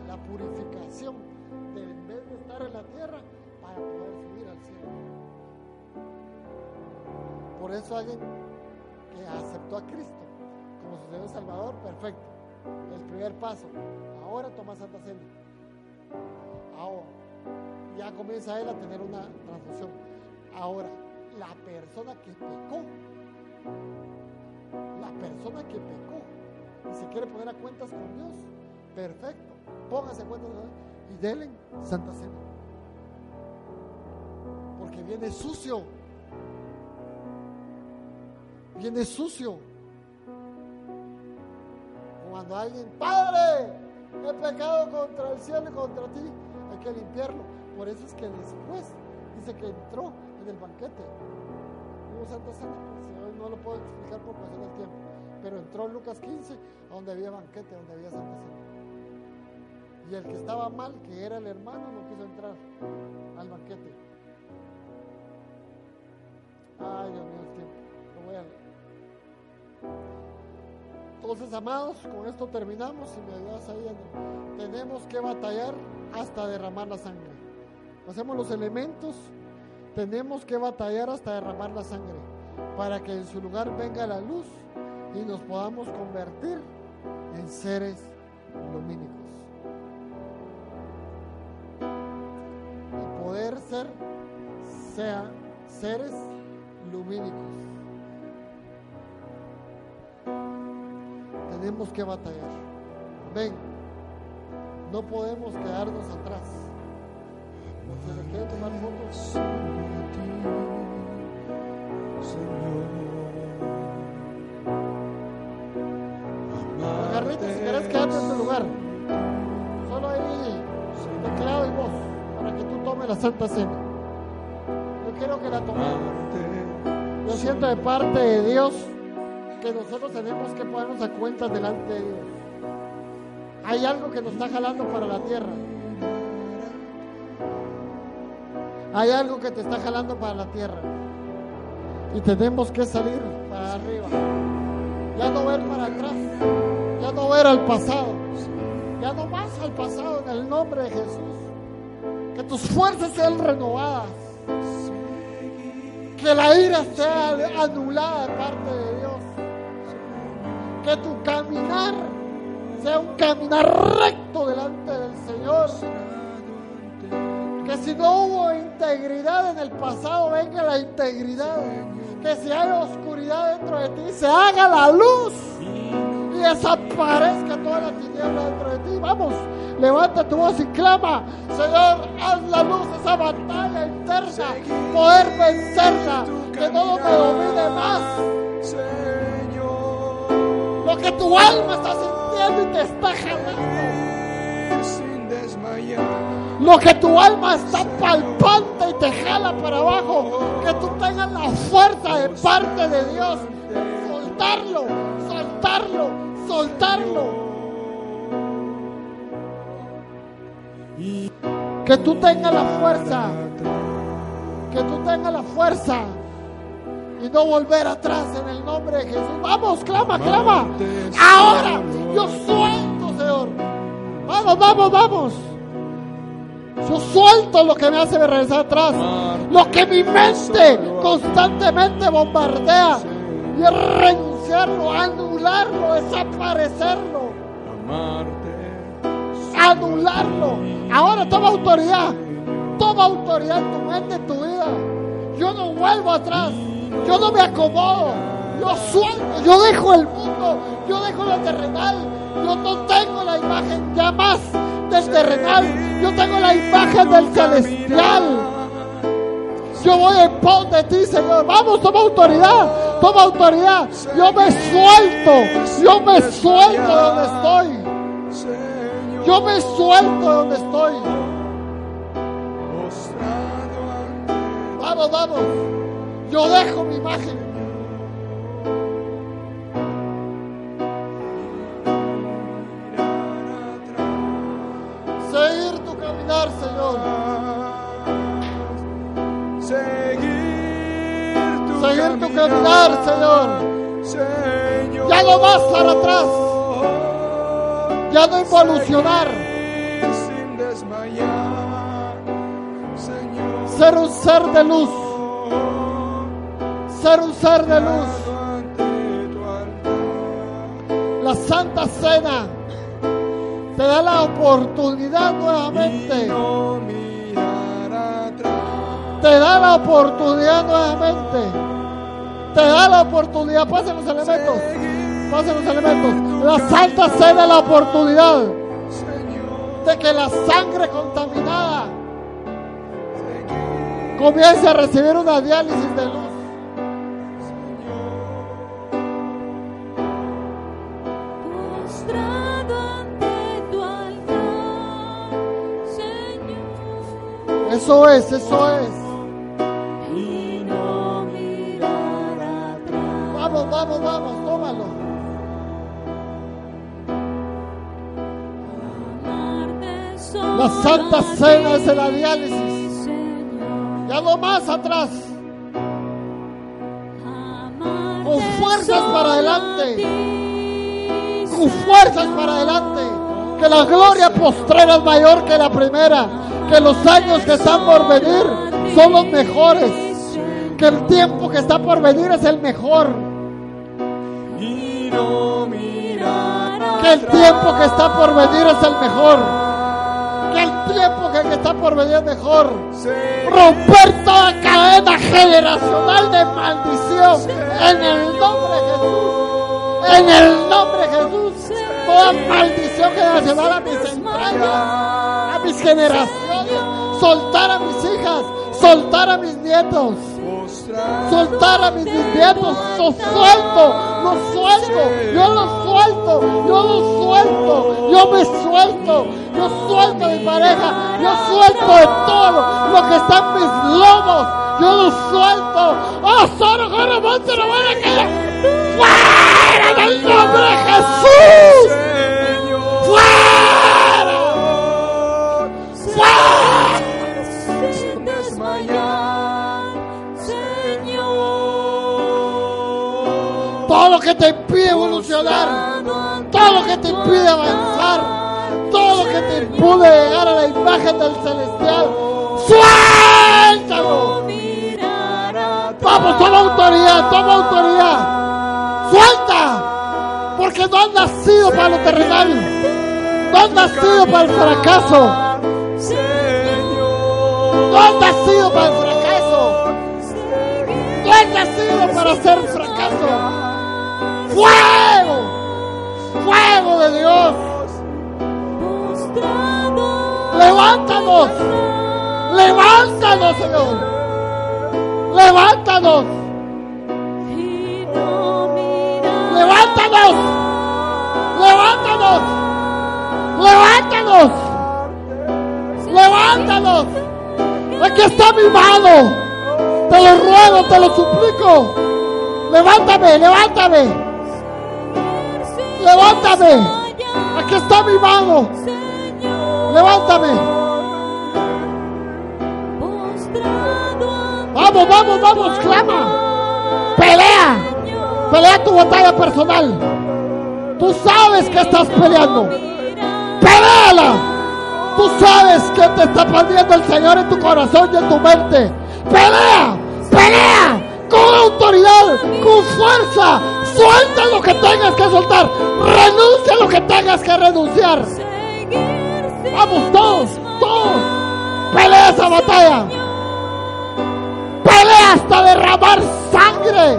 la purificación, de en vez de estar en la tierra, para poder subir al cielo. Por eso alguien que aceptó a Cristo como su Señor Salvador, perfecto. El primer paso. Ahora toma Santa Cena. Ahora ya comienza él a tener una transfusión. Ahora, la persona que pecó, la persona que pecó y se quiere poner a cuentas con Dios, perfecto. Póngase a cuentas con Dios y denle Santa Cena porque viene sucio. Viene sucio. Cuando alguien, Padre, he pecado contra el cielo y contra ti, hay que limpiarlo. Por eso es que después dice que entró en el banquete. Hubo Santa Cena, pues, no lo puedo explicar por cuestión del tiempo. Pero entró en Lucas 15, a donde había banquete, donde había Santa Cena. Y el que estaba mal, que era el hermano, no quiso entrar al banquete. Ay, Dios mío, es que lo voy a Entonces, amados, con esto terminamos. Si me ayudas ahí, tenemos que batallar hasta derramar la sangre. Hacemos los elementos tenemos que batallar hasta derramar la sangre para que en su lugar venga la luz y nos podamos convertir en seres lumínicos. Poder ser sea seres lumínicos. Tenemos que batallar. Ven, no podemos quedarnos atrás. Porque le quiero tomar fotos. Margarita, la Santa Cena. Yo quiero que la tomemos. Yo siento de parte de Dios que nosotros tenemos que ponernos a cuentas delante de Dios. Hay algo que nos está jalando para la tierra. Hay algo que te está jalando para la tierra. Y tenemos que salir para arriba. Ya no ver para atrás. Ya no ver al pasado. Ya no más al pasado en el nombre de Jesús. Que tus fuerzas sean renovadas. Que la ira sea anulada de parte de Dios. Que tu caminar sea un caminar recto delante del Señor. Que si no hubo integridad en el pasado, venga la integridad. Que si hay oscuridad dentro de ti, se haga la luz desaparezca toda la tiniebla dentro de ti. Vamos, levanta tu voz y clama, Señor, haz la luz esa batalla interna, poder vencerla, que todo me domine más. Lo que tu alma está sintiendo y te está jalando. Lo que tu alma está palpando y te jala para abajo. Que tú tengas la fuerza de parte de Dios. Soltarlo, soltarlo, soltarlo. Que tú tengas la fuerza. Que tú tengas la fuerza. Y no volver atrás en el nombre de Jesús. Vamos, clama, clama. Ahora yo suelto, Señor. Vamos, vamos, vamos. Yo suelto lo que me hace regresar atrás. Lo que mi mente constantemente bombardea. Y anularlo, desaparecerlo. Anularlo. Ahora toma autoridad. Toma autoridad en tu mente, en tu vida. Yo no vuelvo atrás. Yo no me acomodo. Yo suelto. Yo dejo el mundo. Yo dejo lo terrenal. Yo no tengo la imagen ya más del terrenal. Yo tengo la imagen del celestial. Yo voy en pos de ti, Señor. Vamos, toma autoridad. Toma autoridad. Yo me suelto. Yo me suelto de donde estoy. Yo me suelto de donde estoy. Vamos, vamos. Yo dejo mi imagen. Seguir tu caminar, Señor. Seguir tu Seguir tu caminar, Señor. Señor. Ya no más para atrás. Ya no involucionar. Seguir Sin desmayar, Señor. Ser un ser de luz. Ser un ser de luz. La Santa Cena te da la oportunidad nuevamente. Te da la oportunidad nuevamente. Te da la oportunidad. Pasen los elementos. Pasen los elementos. La Santa Cena la oportunidad de que la sangre contaminada comience a recibir una diálisis de luz. Eso es, eso es. La Santa Cena es la diálisis. Ya no más atrás. Con fuerzas para adelante. Con fuerzas para adelante. Que la gloria postrera es mayor que la primera. Que los años que están por venir son los mejores, que el tiempo que está por venir es el mejor, que el tiempo que está por venir es el mejor, que el tiempo que, está por venir es mejor. Romper toda cadena generacional de maldición en el nombre de Jesús. En el nombre de Jesús. Toda maldición generacional a mis entrañas, a mis generaciones. Soltar a mis hijas, soltar a mis nietos. Soltar a mis nietos, los suelto, los suelto, yo los suelto, yo los suelto, yo me suelto, yo suelto a mi pareja, yo suelto de todo lo que está en mis lomos, yo los suelto. ¡Oh, solo corre, monte, no van a caer! ¡Fuera en nombre de Jesús! ¡Fuera! Que te impide evolucionar. todo lo que te impide avanzar, todo lo que te impide llegar a la imagen del celestial, suéltalo. Vamos, toma autoridad, toma autoridad. Suelta, porque no has nacido para lo terrenal, no has nacido para el fracaso, no has nacido para el fracaso, no has nacido para ser fracaso. Fuego, fuego de Dios. Levántanos. Levántanos, Señor. Levántanos. Levántanos. Levántanos. Levántanos. Levántanos. Aquí está mi mano. Te lo ruego, te lo suplico. Levántame, levántame. Levántame. Aquí está mi mano. Levántame. Vamos, vamos, vamos, clama. Pelea. Pelea tu batalla personal. Tú sabes que estás peleando. Peleala. Tú sabes que te está poniendo el Señor en tu corazón y en tu mente. Pelea. Pelea. Con autoridad, con fuerza. Suelta lo que tengas que soltar. Renuncia lo que tengas que renunciar. Vamos todos, todos. Pelea esa batalla. Pelea hasta derramar sangre.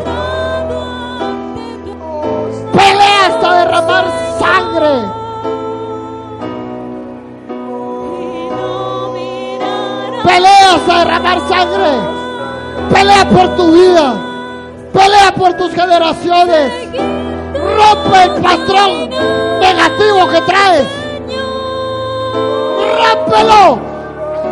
Pelea hasta derramar sangre. Pelea hasta derramar sangre. Pelea por tu vida. Pelea por tus generaciones. Rompe el patrón negativo que traes. Rómpelo.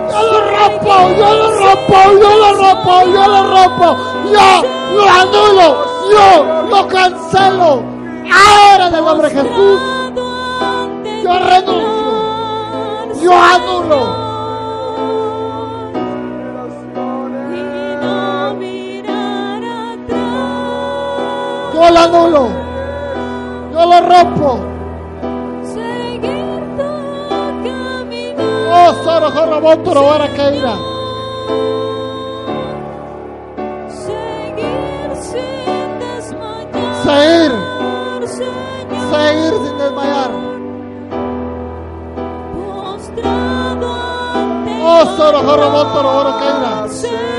Yo lo rompo, yo lo rompo, yo lo rompo, yo lo rompo. Yo lo anulo, yo lo cancelo. Ahora en el nombre de Jesús, yo renuncio, yo anulo. Yo lo anulo, yo lo rompo. Oh, corro montoro, ahora irá. Seguir, seguir. Sin desmayar. Oh, corro montoro, ahora que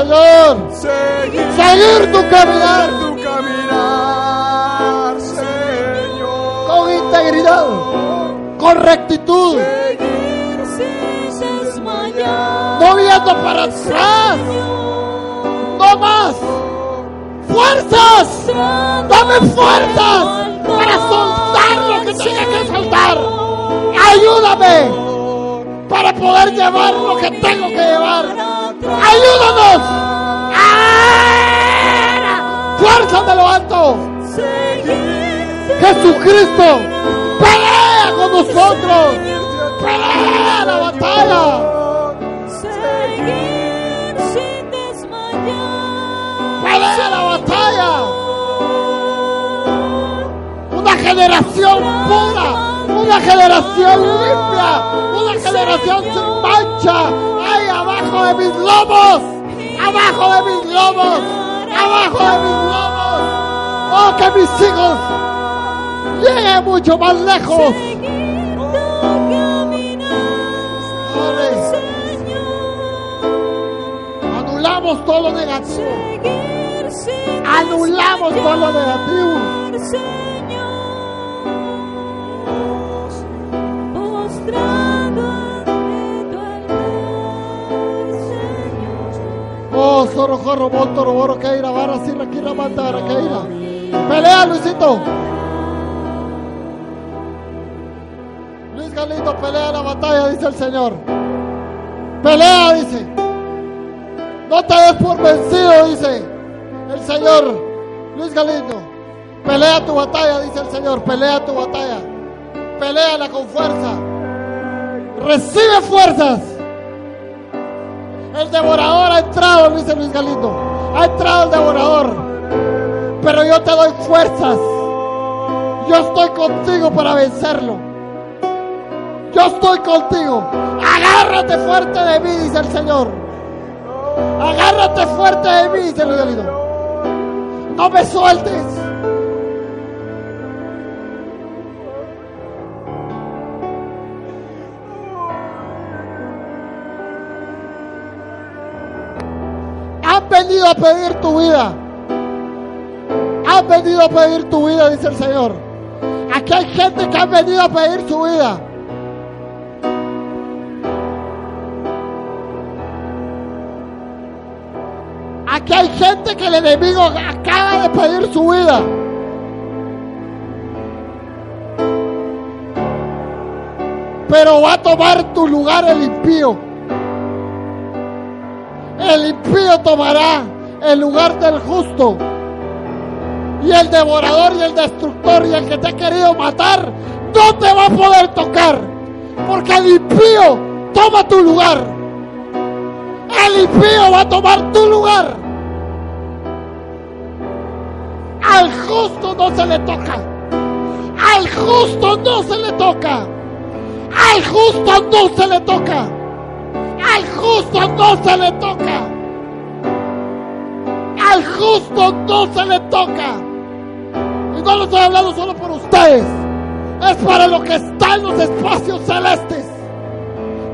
Señor. Seguir, Seguir tu caminar tu caminar, Señor. con integridad, con rectitud, Seguir sin desmayar. no viendo para atrás. No más. Fuerzas. Dame fuerzas para soltar lo que tenga que soltar. Ayúdame para poder llevar lo que tengo que llevar. Ayúdanos. Ahora. Fuerza me lo alto. Jesucristo pelea con nosotros. Pelea la batalla. Pelea la batalla. generación pura, una generación limpia, una generación sin mancha. ¡Ay, abajo de mis lomos! ¡Abajo de mis lomos! ¡Abajo de mis lomos! ¡Oh, que mis hijos lleguen mucho más lejos! Anulamos todo lo negativo. Anulamos todo lo negativo. Señor. Soro, jorro, monto, roboro, keira, barra, sirra, kira, manta, barra, keira. Pelea, Luisito. Luis Galindo, pelea la batalla, dice el Señor. Pelea, dice. No te des por vencido, dice el Señor. Luis Galindo, pelea tu batalla, dice el Señor. Pelea tu batalla. Peléala con fuerza. Recibe fuerzas. El devorador ha entrado, dice Luis Galindo. Ha entrado el devorador. Pero yo te doy fuerzas. Yo estoy contigo para vencerlo. Yo estoy contigo. Agárrate fuerte de mí, dice el Señor. Agárrate fuerte de mí, dice Luis Galindo. No me sueltes. Venido a pedir tu vida. Han venido a pedir tu vida, dice el Señor. Aquí hay gente que ha venido a pedir su vida. Aquí hay gente que el enemigo acaba de pedir su vida. Pero va a tomar tu lugar el impío. El impío tomará el lugar del justo. Y el devorador y el destructor y el que te ha querido matar no te va a poder tocar. Porque el impío toma tu lugar. El impío va a tomar tu lugar. Al justo no se le toca. Al justo no se le toca. Al justo no se le toca. Al justo no se le toca. Al justo no se le toca. Y no lo estoy hablando solo por ustedes. Es para lo que está en los espacios celestes.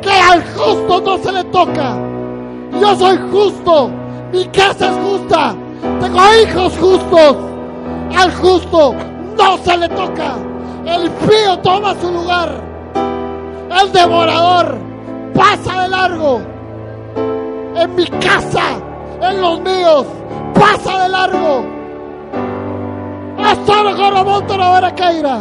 Que al justo no se le toca. Yo soy justo. Mi casa es justa. Tengo hijos justos. Al justo no se le toca. El pío toma su lugar. El devorador pasa de largo. En mi casa, en los míos, pasa de largo. Hasta lo corro monto la hora que irá.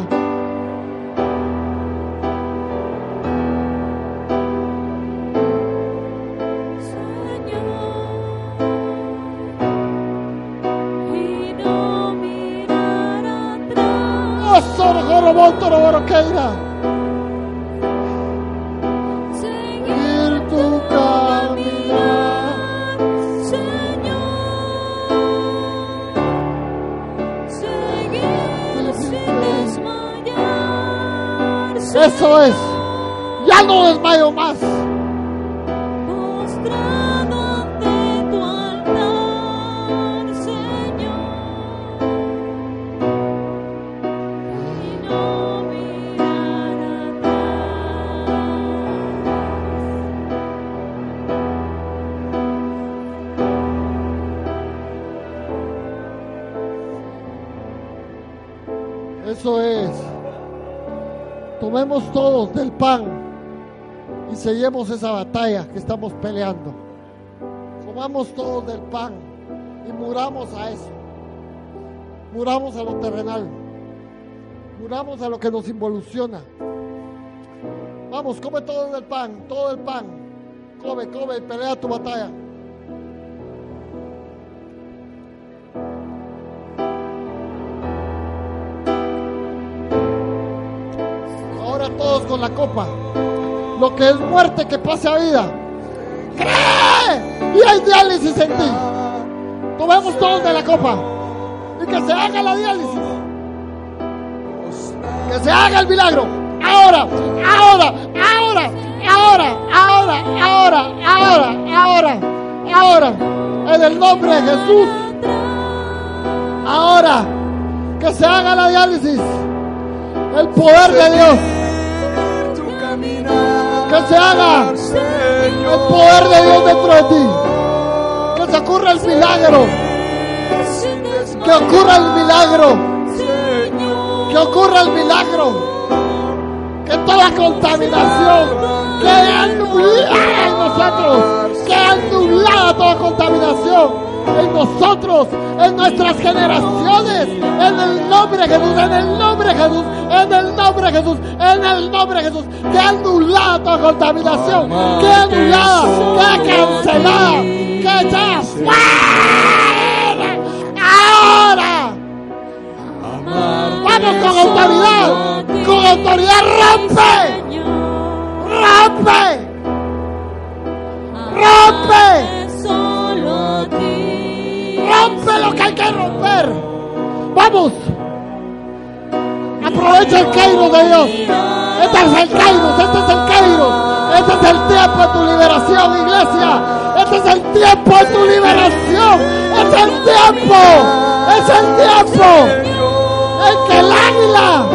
y no mirar atrás. Hasta lo corro monto la hora que irá. Es. Ya no desmayo más. Todos del pan y seguimos esa batalla que estamos peleando. Tomamos todos del pan y muramos a eso. Muramos a lo terrenal. Muramos a lo que nos involuciona. Vamos, come todo del pan, todo el pan. Come, come y pelea tu batalla. Todos con la copa. Lo que es muerte que pase a vida. ¡Cree! Y hay diálisis en ti. Tomemos todos de la copa. Y que se haga la diálisis. Que se haga el milagro. Ahora, ahora, ahora, ahora, ahora, ahora, ahora, ahora, ahora. En el nombre de Jesús. Ahora. Que se haga la diálisis. El poder de Dios. Que se haga el poder de Dios dentro de ti. Que se ocurra el milagro. Que ocurra el milagro. Que ocurra el milagro. Que toda contaminación quede anulada en nosotros. Quede anulada toda contaminación en nosotros, en nuestras generaciones. En el nombre de Jesús, en el nombre de Jesús, en el nombre de Jesús, en el nombre de Jesús. Quede anulada toda contaminación. Quede anulada, quede cancelada. Que ya fuera. Ahora. Vamos con autoridad. Con autoridad rompe. Rompe. Rompe. Solo a ti. Lo que hay que romper. Vamos. Aprovecha el Kairos de Dios. Este es el Kairos, este es el Kairos. Este es el tiempo de tu liberación, iglesia. Este es el tiempo de tu liberación. Es el tiempo. Es el tiempo en que el águila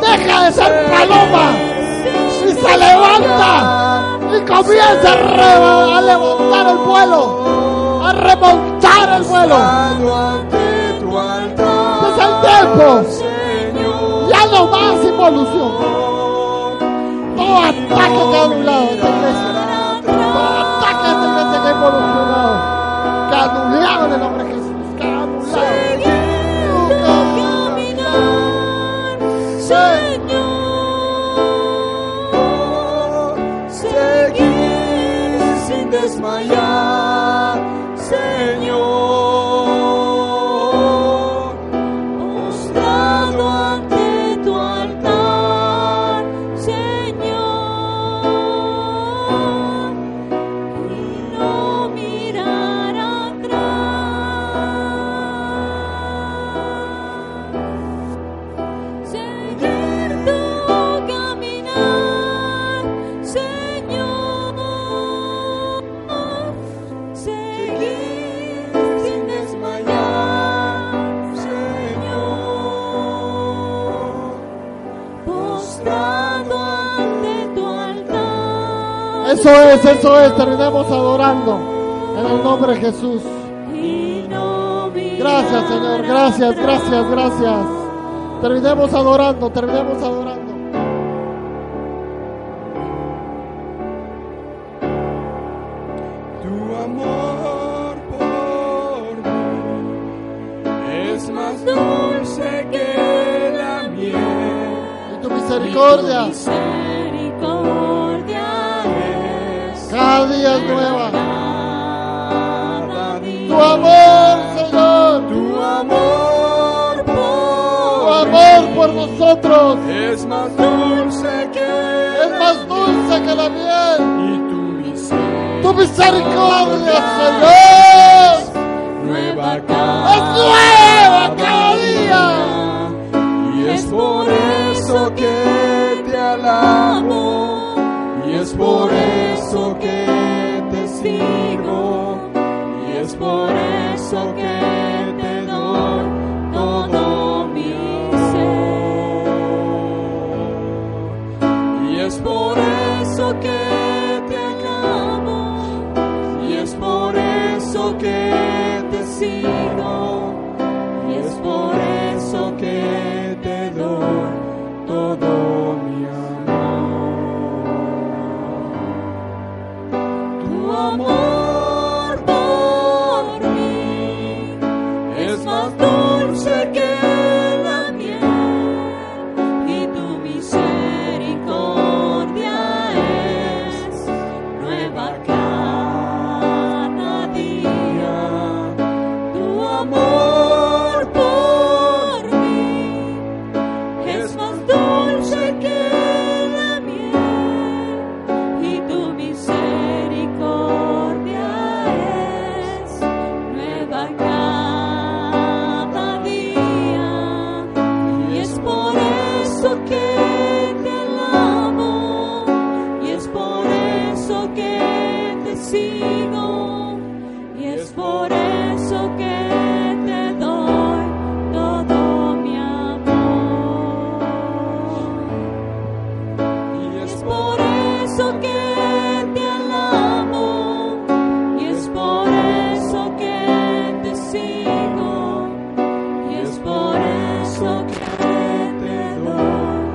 deja de ser paloma y se levanta y comienza a levantar el vuelo, a remontar el vuelo. es el tiempo. Ya no más involución. Todo ataque que ha anulado esta iglesia. Todo ataque a esta iglesia que ha involucionado. Que ha anulado en el nombre de Jesús. Que ha anulado. Eso es, eso es. Terminemos adorando. En el nombre de Jesús. y Gracias, Señor. Gracias, gracias, gracias. Terminemos adorando, terminemos adorando. Tu es más dulce que es más dulce que la miel. y tu misericordia Tu misericordia, Señor, nueva es cada nueva cada día. y es por eso que te alabo. y es por eso que te sigo. y es por eso que eso que te alabo y es por eso que te sigo y es por eso que te doy